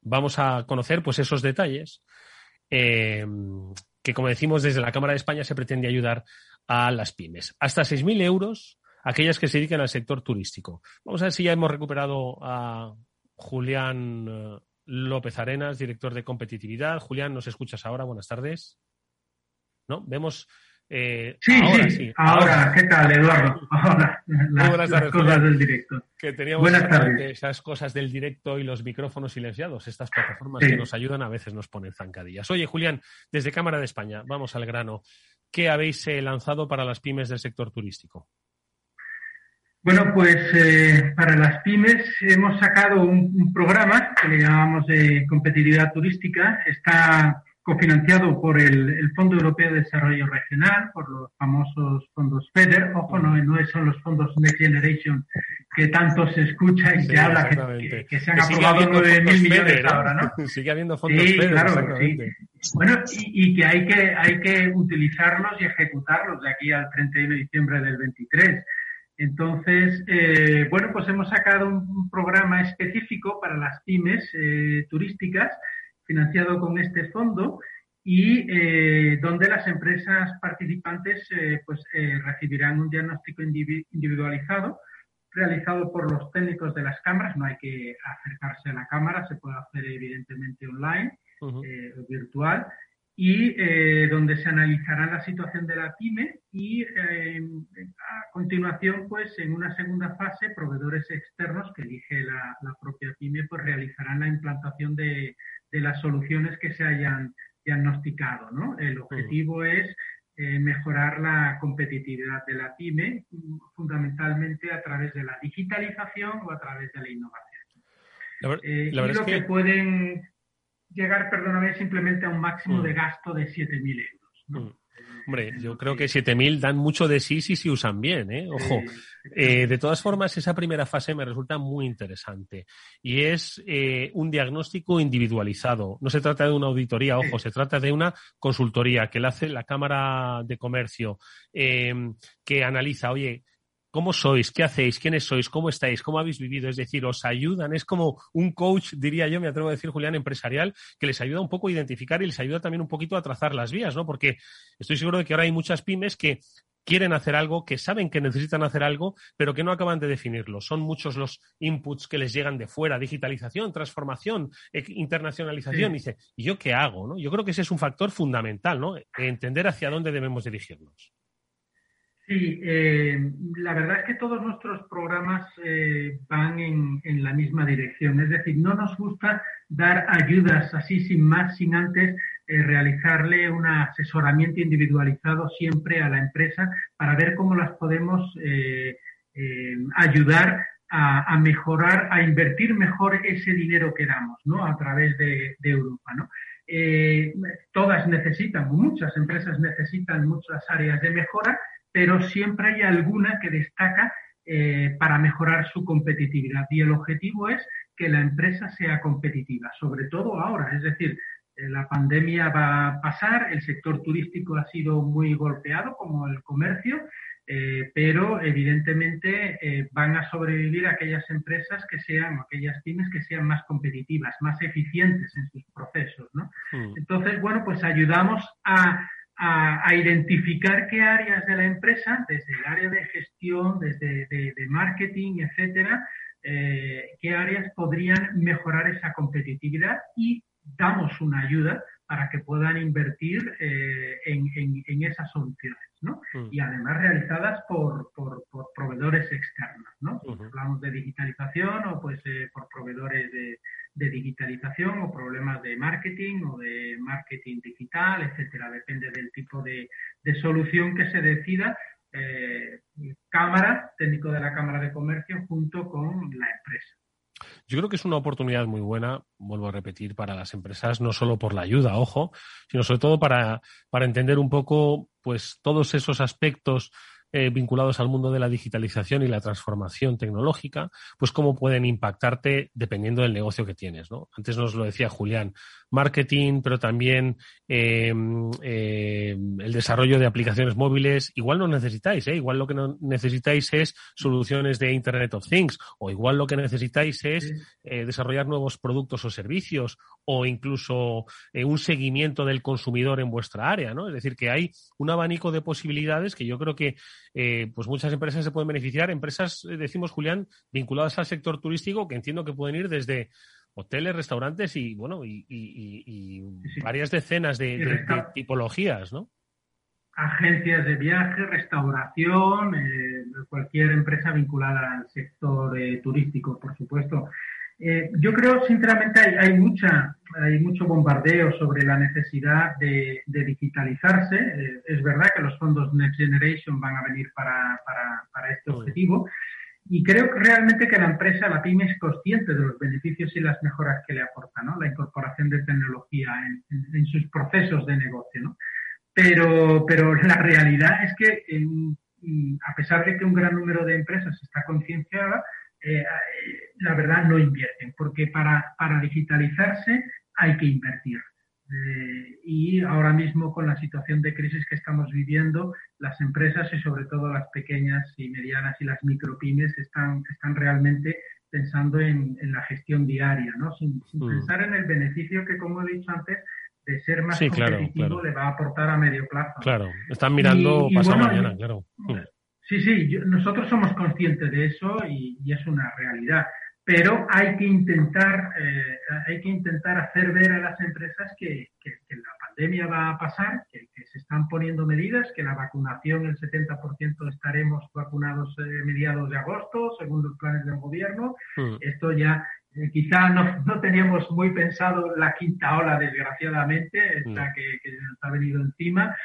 vamos a conocer pues esos detalles em, que, como decimos, desde la Cámara de España se pretende ayudar a las pymes. Hasta 6.000 euros aquellas que se dedican al sector turístico. Vamos a ver si ya hemos recuperado a Julián eh, López Arenas, director de competitividad. Julián, ¿nos escuchas ahora? Buenas tardes. ¿No? Vemos. Eh, sí, ahora, sí, ahora, ¿qué tal, Eduardo? Ahora, las, cosas del directo. Que teníamos esas cosas del directo y los micrófonos silenciados. Estas plataformas que nos ayudan a veces nos ponen zancadillas. Oye, Julián, desde Cámara de España, vamos al grano. ¿Qué habéis eh, lanzado para las pymes del sector turístico? Bueno, pues eh, para las pymes hemos sacado un, programa que le llamamos de competitividad turística. Está cofinanciado por el, Fondo Europeo de Desarrollo Regional, por los famosos fondos FEDER. Ojo, no, no son los fondos Next Generation que tanto se escucha y se habla, que, se han aprobado 9.000 millones ahora, ¿no? Sigue habiendo fondos FEDER, claro, sí. Bueno, y, y, que, hay que hay que utilizarlos y ejecutarlos de aquí al 31 de diciembre del 23. Entonces, eh, bueno, pues hemos sacado un, programa específico para las pymes eh, turísticas financiado con este fondo y eh, donde las empresas participantes pues recibirán un diagnóstico individualizado realizado por los técnicos de las cámaras. No hay que acercarse a la cámara, se puede hacer evidentemente online, o virtual y eh, donde se analizará la situación de la pyme y eh, a continuación, pues en una segunda fase, proveedores externos que elige la, propia pyme, pues realizarán la implantación de, las soluciones que se hayan diagnosticado. ¿no? El objetivo es eh, mejorar la competitividad de la pyme, fundamentalmente a través de la digitalización o a través de la innovación. y lo que... pueden llegar, perdóname, simplemente a un máximo mm. de gasto de 7.000 euros. ¿no? Mm. Hombre, yo creo que 7.000 dan mucho de sí si se usan bien, ¿eh? Ojo. Eh, de todas formas, esa primera fase me resulta muy interesante y es eh, un diagnóstico individualizado. No se trata de una auditoría, ojo, se trata de una consultoría que le hace la Cámara de Comercio, eh, que analiza, oye, ¿Cómo sois? ¿Qué hacéis? ¿Quiénes sois? ¿Cómo estáis? ¿Cómo habéis vivido? Es decir, os ayudan. Es como un coach, diría yo, me atrevo a decir, Julián, empresarial, que les ayuda un poco a identificar y les ayuda también un poquito a trazar las vías, ¿no? Porque estoy seguro de que ahora hay muchas pymes que quieren hacer algo, que saben que necesitan hacer algo, pero que no acaban de definirlo. Son muchos los inputs que les llegan de fuera, digitalización, transformación, e, internacionalización. dice, ¿y yo qué hago? ¿no? Yo creo que ese es un factor fundamental, ¿no? Entender hacia dónde debemos dirigirnos. Sí, eh, la verdad es que todos nuestros programas eh, van en, la misma dirección. Es decir, no nos gusta dar ayudas así sin más, sin antes eh, realizarle un asesoramiento individualizado siempre a la empresa para ver cómo las podemos ayudar a, mejorar, a invertir mejor ese dinero que damos, ¿no? A través de, de Europa, ¿no? todas necesitan, muchas empresas necesitan muchas áreas de mejora pero siempre hay alguna que destaca eh, para mejorar su competitividad. Y el objetivo es que la empresa sea competitiva, sobre todo ahora. Es decir, eh, la pandemia va a pasar, el sector turístico ha sido muy golpeado, como el comercio, eh, pero evidentemente van a sobrevivir aquellas empresas que sean, aquellas pymes que sean más competitivas, más eficientes en sus procesos. ¿no? Mm. Entonces, bueno, pues ayudamos a a, identificar qué áreas de la empresa, desde el área de gestión, desde de, marketing, etcétera, eh, qué áreas podrían mejorar esa competitividad y damos una ayuda para que puedan invertir eh, en, esas soluciones, ¿no? Mm. Y además realizadas por, proveedores externos, ¿no? Si hablamos de digitalización o pues eh, por proveedores de, digitalización o problemas de marketing o de marketing digital, etcétera. Depende del tipo de, solución que se decida. Eh, cámara, técnico de la Cámara de Comercio, junto con la empresa. Yo creo que es una oportunidad muy buena, vuelvo a repetir, para las empresas, no solo por la ayuda, ojo, sino sobre todo para, para entender un poco pues todos esos aspectos eh, vinculados al mundo de la digitalización y la transformación tecnológica, pues cómo pueden impactarte dependiendo del negocio que tienes. ¿no? Antes nos lo decía Julián, marketing, pero también em, em, el desarrollo de aplicaciones móviles. Igual no necesitáis, ¿eh? igual lo que no necesitáis es soluciones de Internet of Things, o igual lo que necesitáis es eh, desarrollar nuevos productos o servicios, o incluso eh, un seguimiento del consumidor en vuestra área, ¿no? Es decir, que hay un abanico de posibilidades que yo creo que eh, pues muchas empresas se pueden beneficiar. Empresas, eh, decimos, Julián, vinculadas al sector turístico, que entiendo que pueden ir desde hoteles, restaurantes y, bueno, y, varias decenas de, tipologías, ¿no? Agencias de viaje, restauración, cualquier empresa vinculada al sector turístico, por supuesto. Eh, yo creo, sinceramente, hay, mucha, hay mucho bombardeo sobre la necesidad de, digitalizarse. Eh, es verdad que los fondos Next Generation van a venir para, este objetivo. Y creo que realmente que la empresa, la PYME, es consciente de los beneficios y las mejoras que le aporta, ¿no? La incorporación de tecnología en, sus procesos de negocio, ¿no? Pero, pero la realidad es que, a pesar de que un gran número de empresas está concienciada, eh, la verdad no invierten, porque para, para digitalizarse hay que invertir. Eh, y ahora mismo con la situación de crisis que estamos viviendo, las empresas y sobre todo las pequeñas y medianas y las micropymes están, están realmente pensando en, la gestión diaria, ¿no? sin, mm. pensar en el beneficio que, como he dicho antes, de ser más competitivo le va a aportar a medio plazo. Claro, están mirando pasado mañana, claro. Mm. Sí, sí, nosotros somos conscientes de eso y, es una realidad, pero hay que intentar, eh, hay que intentar hacer ver a las empresas que, la pandemia va a pasar, que, se están poniendo medidas, que la vacunación, el 70% estaremos vacunados eh, mediados de agosto, según los planes del gobierno. Hmm. Esto ya eh, quizá no, no, teníamos muy pensado la quinta ola, desgraciadamente, esta que, que nos ha venido encima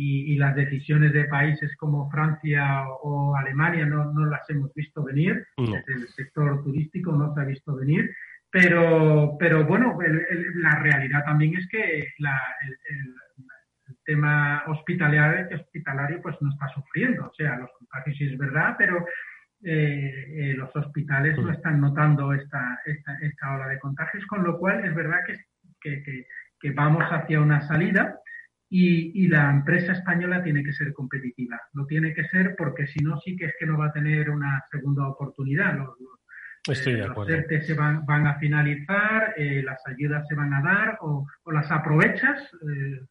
y, las decisiones de países como Francia o, Alemania no, no, las hemos visto venir, desde el sector turístico no se ha visto venir. Pero, pero bueno, la realidad también es que la, el, tema hospitalario, hospitalario pues no está sufriendo. O sea, los contagios sí es verdad, pero eh, eh, los hospitales no mm. están notando esta, esta, esta, ola de contagios, con lo cual es verdad que, que, que, vamos hacia una salida y, y, la empresa española tiene que ser competitiva. Lo tiene que ser porque si no, sí que es que no va a tener una segunda oportunidad. Los, Estoy de eh, acuerdo. Los se van, van, a finalizar, las ayudas se van a dar o, o las aprovechas,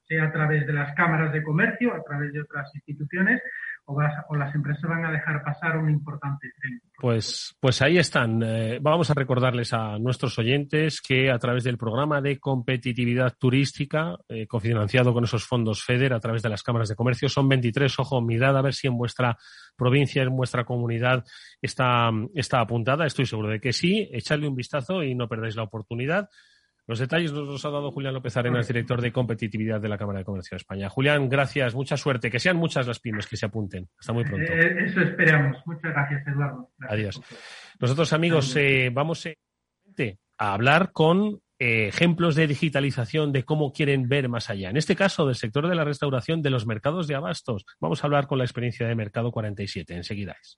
sea a través de las cámaras de comercio, a través de otras instituciones, o, las empresas van a dejar pasar un importante tren. Pues, pues ahí están. Eh, vamos a recordarles a nuestros oyentes que a través del programa de competitividad turística, eh, cofinanciado con esos fondos FEDER a través de las cámaras de comercio, son 23. Ojo, mirad a ver si en vuestra provincia, en vuestra comunidad está, está apuntada. Estoy seguro de que sí. Echadle un vistazo y no perdáis la oportunidad. Los detalles nos los ha dado Julián López Arenas, director de competitividad de la Cámara de Comercio de España. Julián, gracias, mucha suerte, que sean muchas las pymes que se apunten. Hasta muy pronto. Eh, eso esperamos. Muchas gracias, Eduardo. Adiós. Nosotros, amigos, eh, vamos eh, a hablar con ejemplos de digitalización de cómo quieren ver más allá. En este caso, del sector de la restauración de los mercados de abastos. Vamos a hablar con la experiencia de Mercado 47. Enseguida es.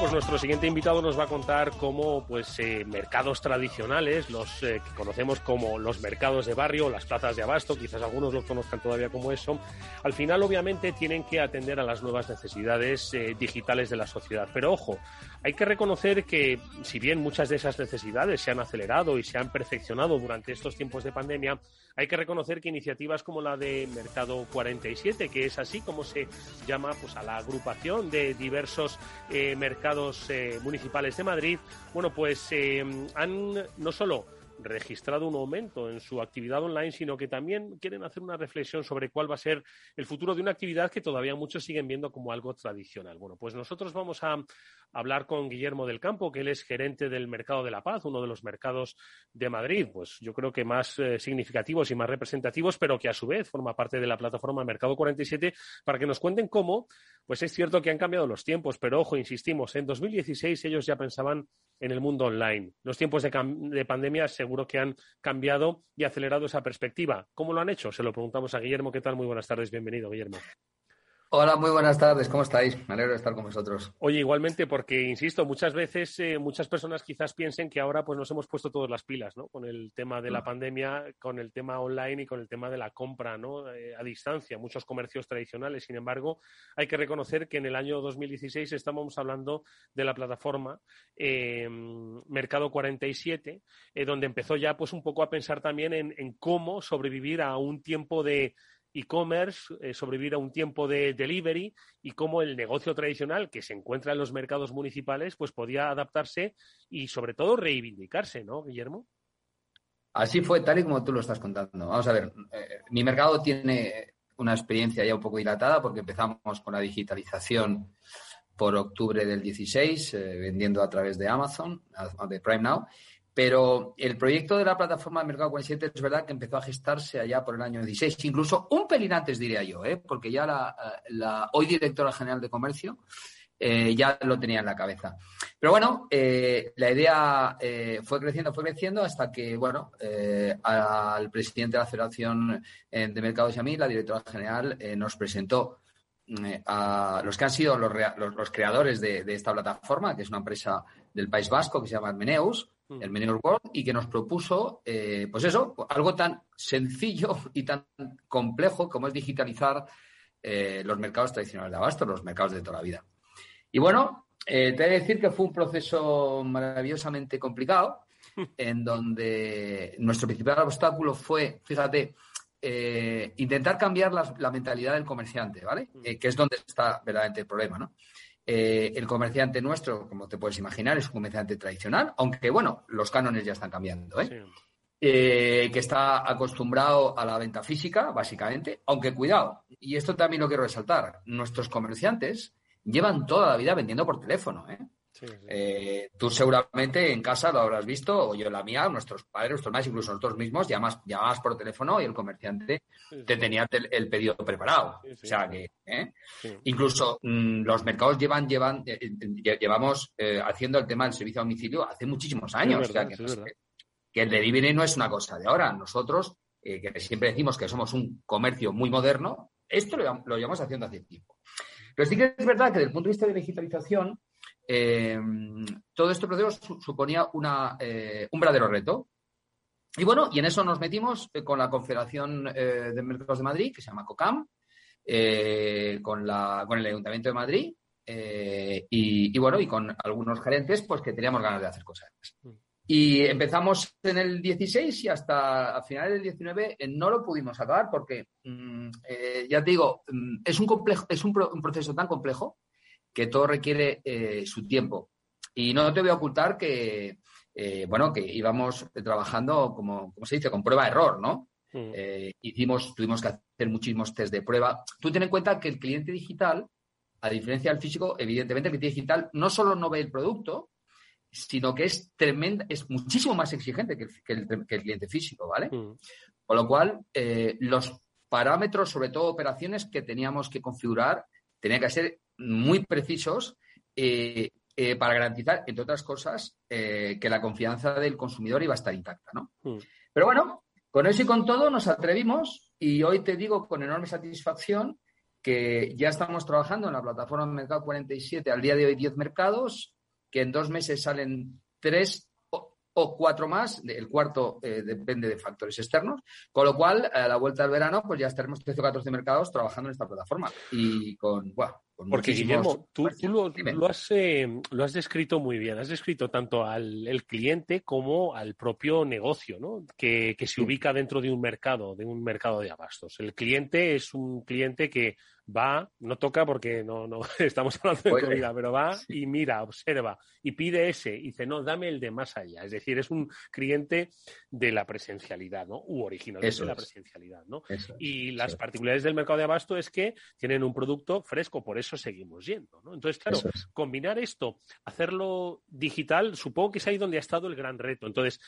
Pues nuestro siguiente invitado nos va a contar cómo pues, eh, mercados tradicionales, los eh, que conocemos como los mercados de barrio, las plazas de abasto, quizás algunos lo conozcan todavía como eso, al final obviamente tienen que atender a las nuevas necesidades eh, digitales de la sociedad. Pero ojo, hay que reconocer que si bien muchas de esas necesidades se han acelerado y se han perfeccionado durante estos tiempos de pandemia, hay que reconocer que iniciativas como la de Mercado 47, que es así como se llama pues, a la agrupación de diversos mercados, eh, municipales de Madrid, bueno, pues eh, han no solo registrado un aumento en su actividad online, sino que también quieren hacer una reflexión sobre cuál va a ser el futuro de una actividad que todavía muchos siguen viendo como algo tradicional. Bueno, pues nosotros vamos a hablar con Guillermo del Campo, que él es gerente del Mercado de la Paz, uno de los mercados de Madrid, pues yo creo que más eh, significativos y más representativos, pero que a su vez forma parte de la plataforma Mercado 47, para que nos cuenten cómo, pues es cierto que han cambiado los tiempos, pero ojo, insistimos, en 2016 ellos ya pensaban en el mundo online. Los tiempos de, de pandemia seguro que han cambiado y acelerado esa perspectiva. ¿Cómo lo han hecho? Se lo preguntamos a Guillermo. ¿Qué tal? Muy buenas tardes. Bienvenido, Guillermo. Hola, muy buenas tardes. ¿Cómo estáis? Me alegro de estar con vosotros. Oye, igualmente, porque insisto, muchas veces eh, muchas personas quizás piensen que ahora pues nos hemos puesto todas las pilas, ¿no? Con el tema de la mm. pandemia, con el tema online y con el tema de la compra, ¿no? Eh, a distancia, muchos comercios tradicionales. Sin embargo, hay que reconocer que en el año 2016 estamos hablando de la plataforma eh, Mercado 47, donde empezó ya pues un poco a pensar también en cómo sobrevivir a un tiempo de e-commerce, eh, sobrevivir a un tiempo de delivery y cómo el negocio tradicional que se encuentra en los mercados municipales pues podía adaptarse y sobre todo reivindicarse, ¿no, Guillermo? Así fue, tal y como tú lo estás contando. Vamos a ver, eh, mi mercado tiene una experiencia ya un poco dilatada porque empezamos con la digitalización por octubre del 16, eh, vendiendo a través de Amazon, de Prime Now, pero el proyecto de la plataforma de Mercado 47 es verdad que empezó a gestarse allá por el año 16, incluso un pelín antes diría yo, ¿eh? porque ya la, hoy directora general de comercio eh, ya lo tenía en la cabeza. Pero bueno, eh, la idea fue creciendo, fue creciendo hasta que, bueno, al presidente de la Federación de Mercados y a mí, la directora general, nos presentó a los que han sido los, creadores de, esta plataforma, que es una empresa del País Vasco que se llama Armeneus, Mm. El Menor World, y que nos propuso, eh, pues eso, algo tan sencillo y tan complejo como es digitalizar eh, los mercados tradicionales de abasto, los mercados de toda la vida. Y bueno, eh, te he de decir que fue un proceso maravillosamente complicado, en donde nuestro principal obstáculo fue, fíjate, intentar cambiar la, la, mentalidad del comerciante, ¿vale? Mm. que es donde está verdaderamente el problema, ¿no? Eh, el comerciante nuestro, como te puedes imaginar, es un comerciante tradicional, aunque bueno, los cánones ya están cambiando, ¿eh? Eh, que está acostumbrado a la venta física, básicamente, aunque cuidado, y esto también lo quiero resaltar, nuestros comerciantes llevan toda la vida vendiendo por teléfono. Eh, tú seguramente en casa lo habrás visto, o yo en la mía, nuestros padres, nuestros más, incluso nosotros mismos, llamabas, por teléfono y el comerciante te tenía el, pedido preparado. o sea que, ¿eh? incluso mm, los mercados llevan, llevan, eh, llevamos haciendo el tema del servicio a domicilio hace muchísimos años. o sea, que, que, el delivery no es una cosa de ahora. Nosotros, que siempre decimos que somos un comercio muy moderno, esto lo, lo llevamos haciendo hace tiempo. Pero sí que es verdad que desde el punto de vista de digitalización, eh, todo este proceso suponía eh, un verdadero reto. Y bueno, y en eso nos metimos eh, con la Confederación de Mercados de Madrid, que se llama COCAM, con, la, con el Ayuntamiento de Madrid, y, bueno, y con algunos gerentes, pues que teníamos ganas de hacer cosas. Mm. Y empezamos en el 16 y hasta a finales del 19 no lo pudimos acabar porque, mm, ya te digo, mm, es un, complejo, es un proceso tan complejo que todo requiere eh, su tiempo. Y no te voy a ocultar que, eh, bueno, que íbamos trabajando, como, se dice, con prueba-error, ¿no? Mm. Eh, hicimos, tuvimos que hacer muchísimos test de prueba. Tú ten en cuenta que el cliente digital, a diferencia del físico, evidentemente el cliente digital no solo no ve el producto, sino que es tremenda, es muchísimo más exigente que el, cliente físico, ¿vale? Mm. Con lo cual, los parámetros, sobre todo operaciones que teníamos que configurar, tenían que ser muy precisos eh, eh, para garantizar, entre otras cosas, eh, que la confianza del consumidor iba a estar intacta, ¿no? Hmm. Pero bueno, con eso y con todo nos atrevimos y hoy te digo con enorme satisfacción que ya estamos trabajando en la plataforma Mercado 47, al día de hoy 10 mercados, que en dos meses salen tres o cuatro más, el cuarto depende de factores externos, con lo cual a la vuelta del verano pues ya estaremos 13 o 14 mercados trabajando en esta plataforma y con, bueno, porque Guillermo, tú, lo, has, eh, lo, has, descrito muy bien. Has descrito tanto al cliente como al propio negocio, ¿no? Que, que se ubica dentro de un mercado, de un mercado de abastos. El cliente es un cliente que va, no toca porque no, no estamos hablando de comida, pero va y mira, observa y pide ese y dice, no, dame el de más allá. Es decir, es un cliente de la presencialidad, ¿no? U originalmente de la presencialidad, ¿no? y las particularidades del mercado de abasto es que tienen un producto fresco, por eso seguimos yendo, ¿no? Entonces, claro, combinar esto, hacerlo digital, supongo que es ahí donde ha estado el gran reto. Entonces,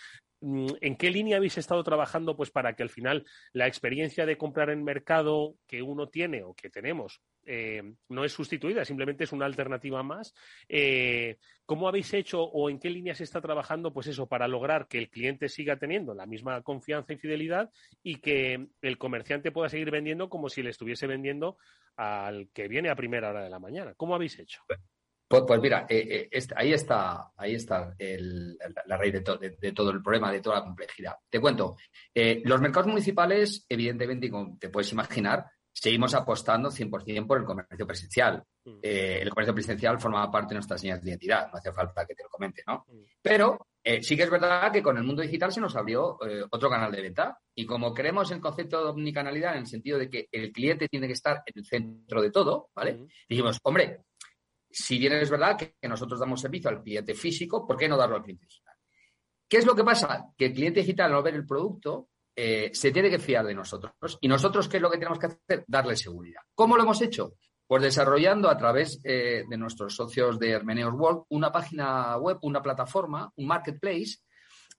¿en qué línea habéis estado trabajando pues para que al final la experiencia de comprar en mercado que uno tiene o que tenemos eh, no es sustituida, simplemente es una alternativa más. Eh, ¿Cómo habéis hecho o en qué línea se está trabajando, pues eso, para lograr que el cliente siga teniendo la misma confianza y fidelidad y que el comerciante pueda seguir vendiendo como si le estuviese vendiendo al que viene a primera hora de la mañana? ¿Cómo habéis hecho? Pues, pues mira, eh, ahí está, ahí está la raíz de, de, todo el problema, de toda la complejidad. Te cuento, los mercados municipales, evidentemente, como te puedes imaginar, seguimos apostando 100% por el comercio presencial. Mm. Eh, el comercio presencial forma parte de nuestras señas de identidad, no hace falta que te lo comente, ¿no? Mm. Pero eh, sí que es verdad que con el mundo digital se nos abrió eh, otro canal de venta y como creemos el concepto de omnicanalidad en el sentido de que el cliente tiene que estar en el centro de todo, ¿vale? Mm. Dijimos, hombre, si bien es verdad que, nosotros damos servicio al cliente físico, ¿por qué no darlo al cliente digital? ¿Qué es lo que pasa? Que el cliente digital, al ver el producto, eh, se tiene que fiar de nosotros. ¿Y nosotros qué es lo que tenemos que hacer? Darle seguridad. ¿Cómo lo hemos hecho? Pues desarrollando a través eh, de nuestros socios de Hermeneos World una página web, una plataforma, un marketplace,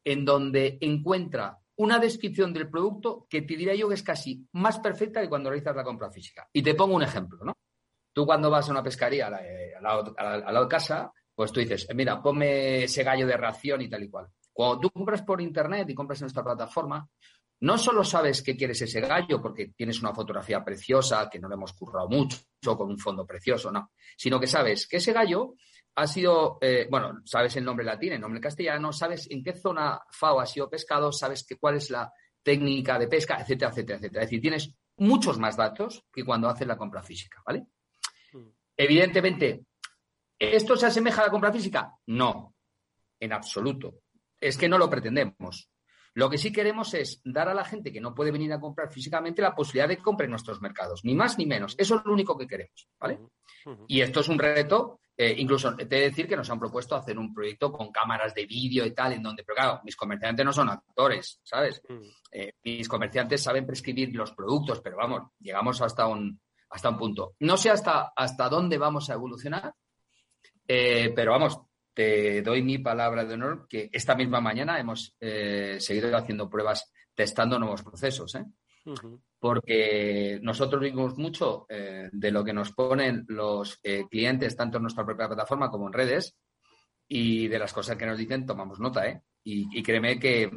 en donde encuentra una descripción del producto que te diría yo que es casi más perfecta que cuando realizas la compra física. Y te pongo un ejemplo, ¿no? Tú cuando vas a una pescaría al lado de casa, pues tú dices, mira, ponme ese gallo de ración y tal y cual. Cuando tú compras por internet y compras en nuestra plataforma, no solo sabes que quieres ese gallo porque tienes una fotografía preciosa, que no le hemos currado mucho, con un fondo precioso, no, sino que sabes que ese gallo ha sido, eh, bueno, sabes el nombre latino, el nombre castellano, sabes en qué zona FAO ha sido pescado, sabes que, cuál es la técnica de pesca, etcétera, etcétera, etcétera. Es decir, tienes muchos más datos que cuando haces la compra física, ¿vale? Evidentemente, ¿esto se asemeja a la compra física? No, en absoluto. Es que no lo pretendemos. Lo que sí queremos es dar a la gente que no puede venir a comprar físicamente la posibilidad de que compre en nuestros mercados, ni más ni menos. Eso es lo único que queremos, ¿vale? Y esto es un reto, eh, incluso te he de decir que nos han propuesto hacer un proyecto con cámaras de vídeo y tal, en donde, pero claro, mis comerciantes no son actores, ¿sabes? Eh, mis comerciantes saben prescribir los productos, pero vamos, llegamos hasta un, hasta un punto. No sé hasta, hasta dónde vamos a evolucionar, eh, pero vamos, te doy mi palabra de honor que esta misma mañana hemos eh, seguido haciendo pruebas, testando nuevos procesos. ¿eh? Porque nosotros vimos mucho eh, de lo que nos ponen los clientes, tanto en nuestra propia plataforma como en redes, y de las cosas que nos dicen tomamos nota. ¿eh? Y, créeme que,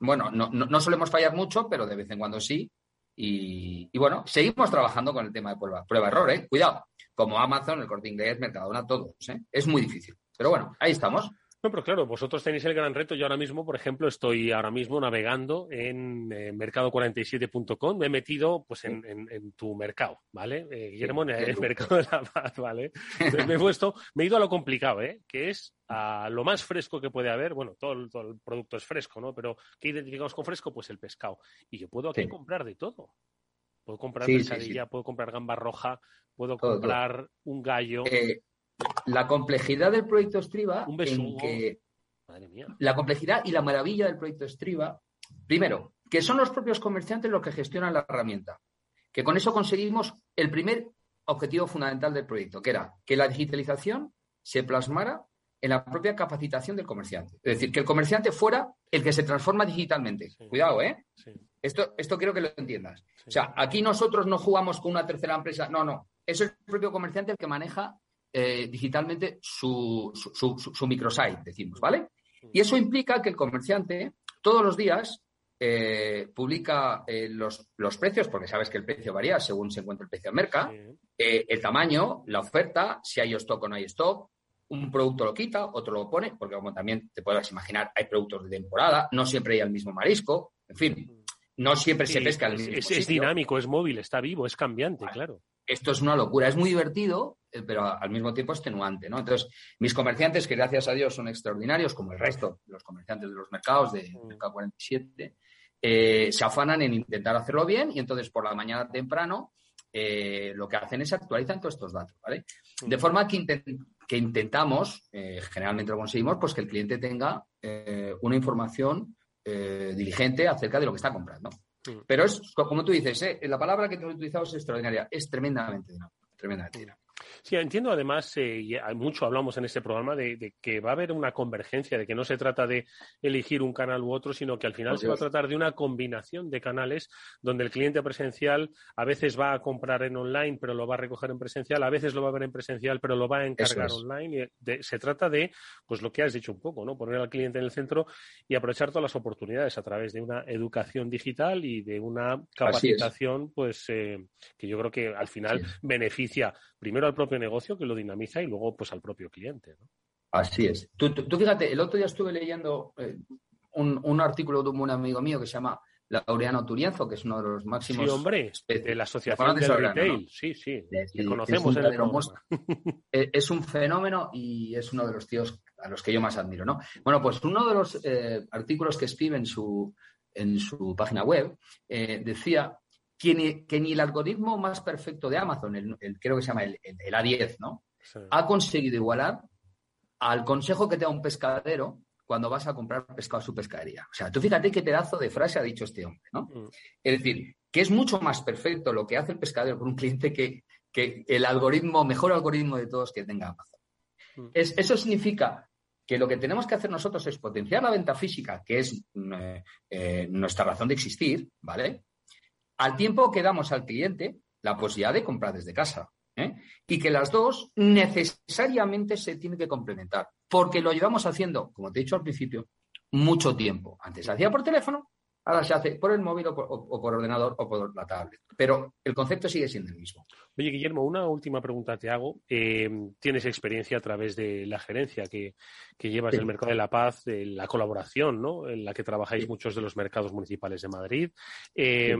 bueno, no, no, solemos fallar mucho, pero de vez en cuando sí. Y, bueno, seguimos trabajando con el tema de prueba, prueba error, ¿eh? Cuidado, como Amazon, el corte inglés, Mercadona, todos, ¿eh? Es muy difícil. Pero bueno, ahí estamos. No, pero claro, vosotros tenéis el gran reto. Yo ahora mismo, por ejemplo, estoy ahora mismo navegando en eh, mercado47.com. Me he metido pues en, tu mercado, ¿vale? Eh, Guillermo, en el mercado de la paz, ¿vale? me he puesto, me he ido a lo complicado, ¿eh? Que es a lo más fresco que puede haber. Bueno, todo el, todo el producto es fresco, ¿no? Pero ¿qué identificamos con fresco? Pues el pescado. Y yo puedo aquí comprar de todo. Puedo comprar pesadilla, puedo comprar gamba roja, puedo comprar un gallo. Eh, la complejidad del proyecto Striva en que la complejidad y la maravilla del proyecto Striva, primero, que son los propios comerciantes los que gestionan la herramienta, que con eso conseguimos el primer objetivo fundamental del proyecto, que era que la digitalización se plasmara en la propia capacitación del comerciante. Es decir, que el comerciante fuera el que se transforma digitalmente. Cuidado, ¿eh? Esto, esto quiero que lo entiendas. O sea, aquí nosotros no jugamos con una tercera empresa. No, no. Es el propio comerciante el que maneja eh, digitalmente su, su, microsite, decimos, ¿vale? Y eso implica que el comerciante todos los días eh, publica eh, los, los, precios, porque sabes que el precio varía según se encuentra el precio en mercado, el tamaño, la oferta, si hay stock o no hay stock, un producto lo quita, otro lo pone, porque como también te puedes imaginar, hay productos de temporada, no siempre hay el mismo marisco, en fin, no siempre se pesca el mismo. Es, es, dinámico, es móvil, está vivo, es cambiante, claro esto es una locura. Es muy divertido, eh, pero al mismo tiempo extenuante, ¿no? Entonces, mis comerciantes, que gracias a Dios son extraordinarios, como el resto de los comerciantes de los mercados de mm. Mercado 47, eh, se afanan en intentar hacerlo bien y entonces por la mañana temprano eh, lo que hacen es actualizar todos estos datos, ¿vale? Mm. De forma que, que intentamos, generalmente lo conseguimos, pues que el cliente tenga una información diligente acerca de lo que está comprando. Mm. Pero es, como tú dices, ¿eh? la palabra que te he utilizado es extraordinaria, es tremendamente tremendamente Sí, entiendo además, eh, y mucho hablamos en este programa, de, que va a haber una convergencia, de que no se trata de elegir un canal u otro, sino que al final se va a tratar de una combinación de canales donde el cliente presencial a veces va a comprar en online, pero lo va a recoger en presencial, a veces lo va a ver en presencial, pero lo va a encargar online. Y se trata de, pues lo que has dicho un poco, ¿no? Poner al cliente en el centro y aprovechar todas las oportunidades a través de una educación digital y de una capacitación, pues eh, que yo creo que al final beneficia primero al propio negocio que lo dinamiza y luego pues al propio cliente. ¿no? Así es. Tú, fíjate, el otro día estuve leyendo eh, un, artículo de un amigo mío que se llama Laureano Turienzo, que es uno de los máximos. Sí, hombre, de la Asociación de Retail. Sí, sí, conocemos es un, eh, es un fenómeno y es uno de los tíos a los que yo más admiro, ¿no? Bueno, pues uno de los eh, artículos que escribe en su, en su página web decía que ni, el algoritmo más perfecto de Amazon, el, creo que se llama el, A10, ¿no? Ha conseguido igualar al consejo que te da un pescadero cuando vas a comprar pescado a su pescadería. O sea, tú fíjate qué pedazo de frase ha dicho este hombre, ¿no? Mm. Es decir, que es mucho más perfecto lo que hace el pescadero con un cliente que, que el algoritmo, mejor algoritmo de todos que tenga Amazon. Mm. eso significa que lo que tenemos que hacer nosotros es potenciar la venta física, que es eh, eh, nuestra razón de existir, ¿vale? Al tiempo que damos al cliente la posibilidad de comprar desde casa. ¿eh? Y que las dos necesariamente se tienen que complementar, porque lo llevamos haciendo, como te he dicho al principio, mucho tiempo. Antes se hacía por teléfono, ahora se hace por el móvil o por, ordenador o por la tablet. Pero el concepto sigue siendo el mismo. Oye, Guillermo, una última pregunta te hago. Eh, tienes experiencia a través de la gerencia que, llevas del Mercado de la Paz, de la colaboración, ¿no? En la que trabajáis muchos de los mercados municipales de Madrid. Eh,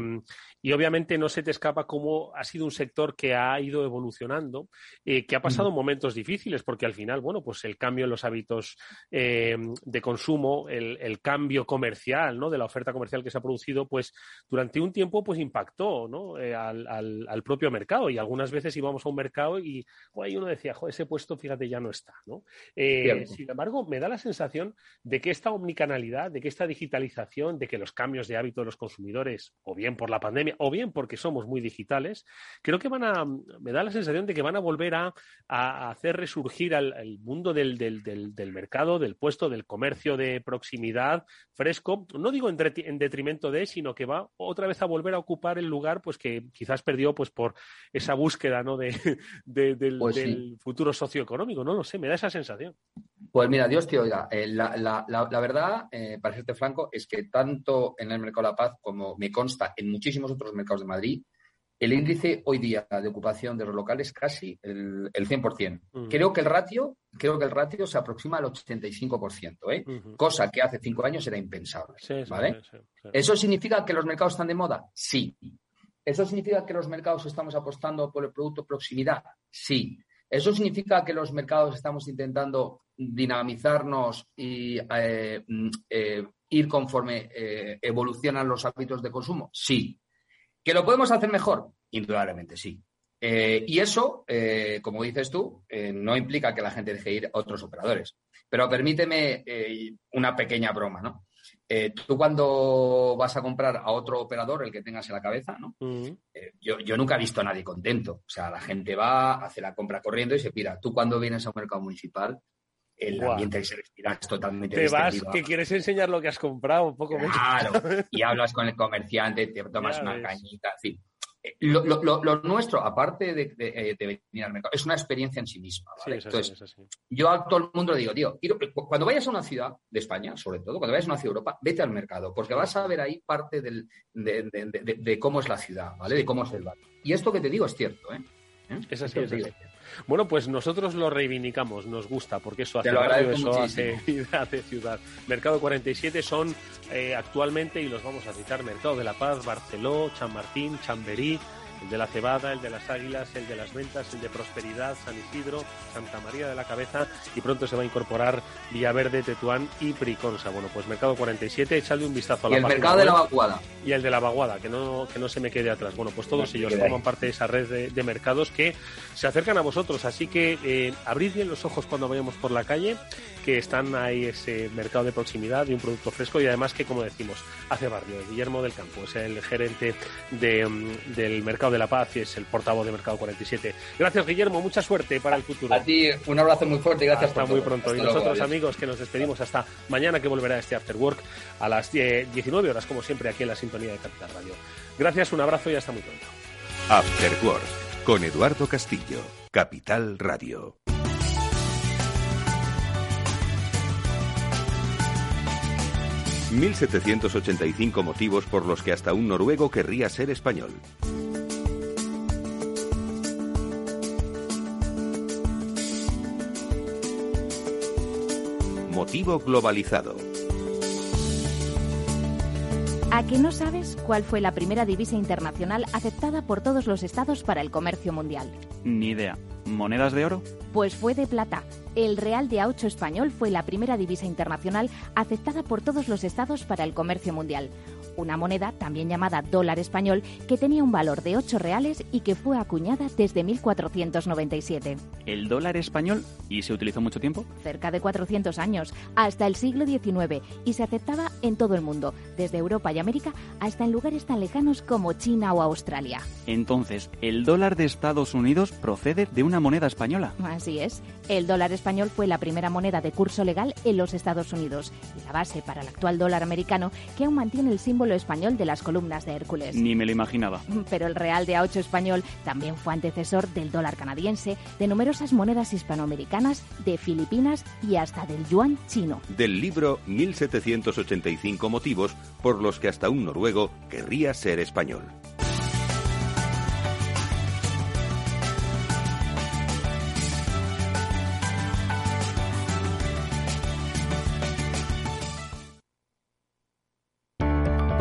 y obviamente no se te escapa cómo ha sido un sector que ha ido evolucionando, eh, que ha pasado momentos difíciles, porque al final, bueno, pues el cambio en los hábitos de consumo, el, el, cambio comercial, ¿no? De la oferta comercial que se ha producido, pues durante un tiempo, pues impactó, ¿no? al, al, al propio mercado y algunas veces íbamos a un mercado y ahí uno decía, ese puesto, fíjate, ya no está, ¿no? Eh, sin embargo, me da la sensación de que esta omnicanalidad, de que esta digitalización, de que los cambios de hábito de los consumidores, o bien por la pandemia, o bien porque somos muy digitales, creo que van a, me da la sensación de que van a volver a, hacer resurgir al, mundo del, del, mercado, del puesto, del comercio de proximidad fresco, no digo en, detrimento de, sino que va otra vez a volver a ocupar el lugar pues que quizás perdió pues por esa búsqueda ¿no? de, del, pues futuro socioeconómico, no lo sé, me da esa sensación. Pues mira, Dios te oiga. Eh, la, la, la, verdad, eh, para serte franco, es que tanto en el mercado de la paz como me consta en muchísimos otros mercados de Madrid, el índice hoy día de ocupación de los locales es casi el, el 100%. Mm. Creo que el ratio, creo que el ratio se aproxima al 85%, ¿eh? cosa que hace cinco años era impensable. ¿vale? ¿Eso significa que los mercados están de moda? Sí. ¿Eso significa que los mercados estamos apostando por el producto proximidad? Sí. ¿Eso significa que los mercados estamos intentando dinamizarnos y eh, mm, eh, ir conforme eh, evolucionan los hábitos de consumo? Sí. ¿Que lo podemos hacer mejor? Indudablemente sí. Y eso, como dices tú, no implica que la gente deje ir a otros operadores. Pero permíteme una pequeña broma, ¿no? Tú cuando vas a comprar a otro operador, el que tengas en la cabeza, ¿no? Mm. Yo, yo, nunca he visto a nadie contento. O sea, la gente va, hace la compra corriendo y se pira. Tú cuando vienes a un mercado municipal, el ambiente que se respira es totalmente Te vas, que quieres enseñar lo que has comprado, un poco Claro, y hablas con el comerciante, te tomas una cañita, en eh, Lo, nuestro, aparte de, eh, de, venir al mercado, es una experiencia en sí misma. Entonces, yo a todo el mundo le digo, tío, cuando vayas a una ciudad de España, sobre todo, cuando vayas a una ciudad de Europa, vete al mercado, porque vas a ver ahí parte del, de, cómo es la ciudad, ¿vale? De cómo es el barrio. Y esto que te digo es cierto, ¿eh? ¿Eh? Es así, es así. Bueno, pues nosotros lo reivindicamos, nos gusta, porque eso hace radio, eso hace vida, hace ciudad. Mercado 47 son eh, actualmente, y los vamos a citar, Mercado de la Paz, Barceló, Chamartín, Chamberí, el de la cebada, el de las águilas, el de las ventas, el de prosperidad, San Isidro, Santa María de la Cabeza y pronto se va a incorporar Villaverde, Tetuán y Priconsa. Bueno, pues Mercado 47, echadle un vistazo a la Y el Mercado de la Vaguada. Y el de la Vaguada, que no, que no se me quede atrás. Bueno, pues todos ellos forman parte de esa red de, mercados que se acercan a vosotros, así que eh, abrid bien los ojos cuando vayamos por la calle, que están ahí ese mercado de proximidad de un producto fresco y además que, como decimos, hace barrio. Guillermo del Campo es el gerente de, mm, del mercado de la Paz y es el portavoz de Mercado 47. Gracias, Guillermo. Mucha suerte para el futuro. A ti, un abrazo muy fuerte y gracias hasta muy pronto. y nosotros, amigos, que nos despedimos hasta mañana, que volverá este After Work a las 19 horas, como siempre, aquí en la sintonía de Capital Radio. Gracias, un abrazo y hasta muy pronto. After Work con Eduardo Castillo, Capital Radio. ...1785 motivos por los que hasta un noruego querría ser español. Motivo globalizado. ¿A que no sabes cuál fue la primera divisa internacional aceptada por todos los estados para el comercio mundial? Ni idea. ¿Monedas de oro? Pues fue de plata. El real de A8 español fue la primera divisa internacional aceptada por todos los estados para el comercio mundial una moneda también llamada dólar español que tenía un valor de 8 reales y que fue acuñada desde 1497. ¿El dólar español? ¿Y se utilizó mucho tiempo? Cerca de 400 años, hasta el siglo XIX, y se aceptaba en todo el mundo, desde Europa y América hasta en lugares tan lejanos como China o Australia. Entonces, ¿el dólar de Estados Unidos procede de una moneda española? Así es. El dólar español fue la primera moneda de curso legal en los Estados Unidos y la base para el actual dólar americano que aún mantiene el símbolo español de las columnas de Hércules. Ni me lo imaginaba. Pero el real de A8 español también fue antecesor del dólar canadiense, de numerosas monedas hispanoamericanas, de Filipinas y hasta del yuan chino. Del libro 1785 motivos por los que hasta un noruego querría ser español.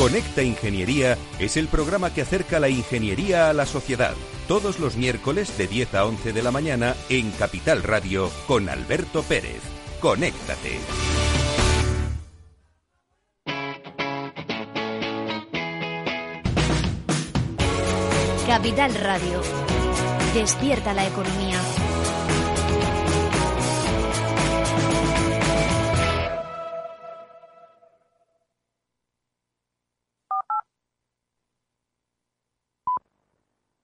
Conecta Ingeniería es el programa que acerca la ingeniería a la sociedad. Todos los miércoles de 10 a 11 de la mañana en Capital Radio con Alberto Pérez. Conéctate. Capital Radio. Despierta la economía.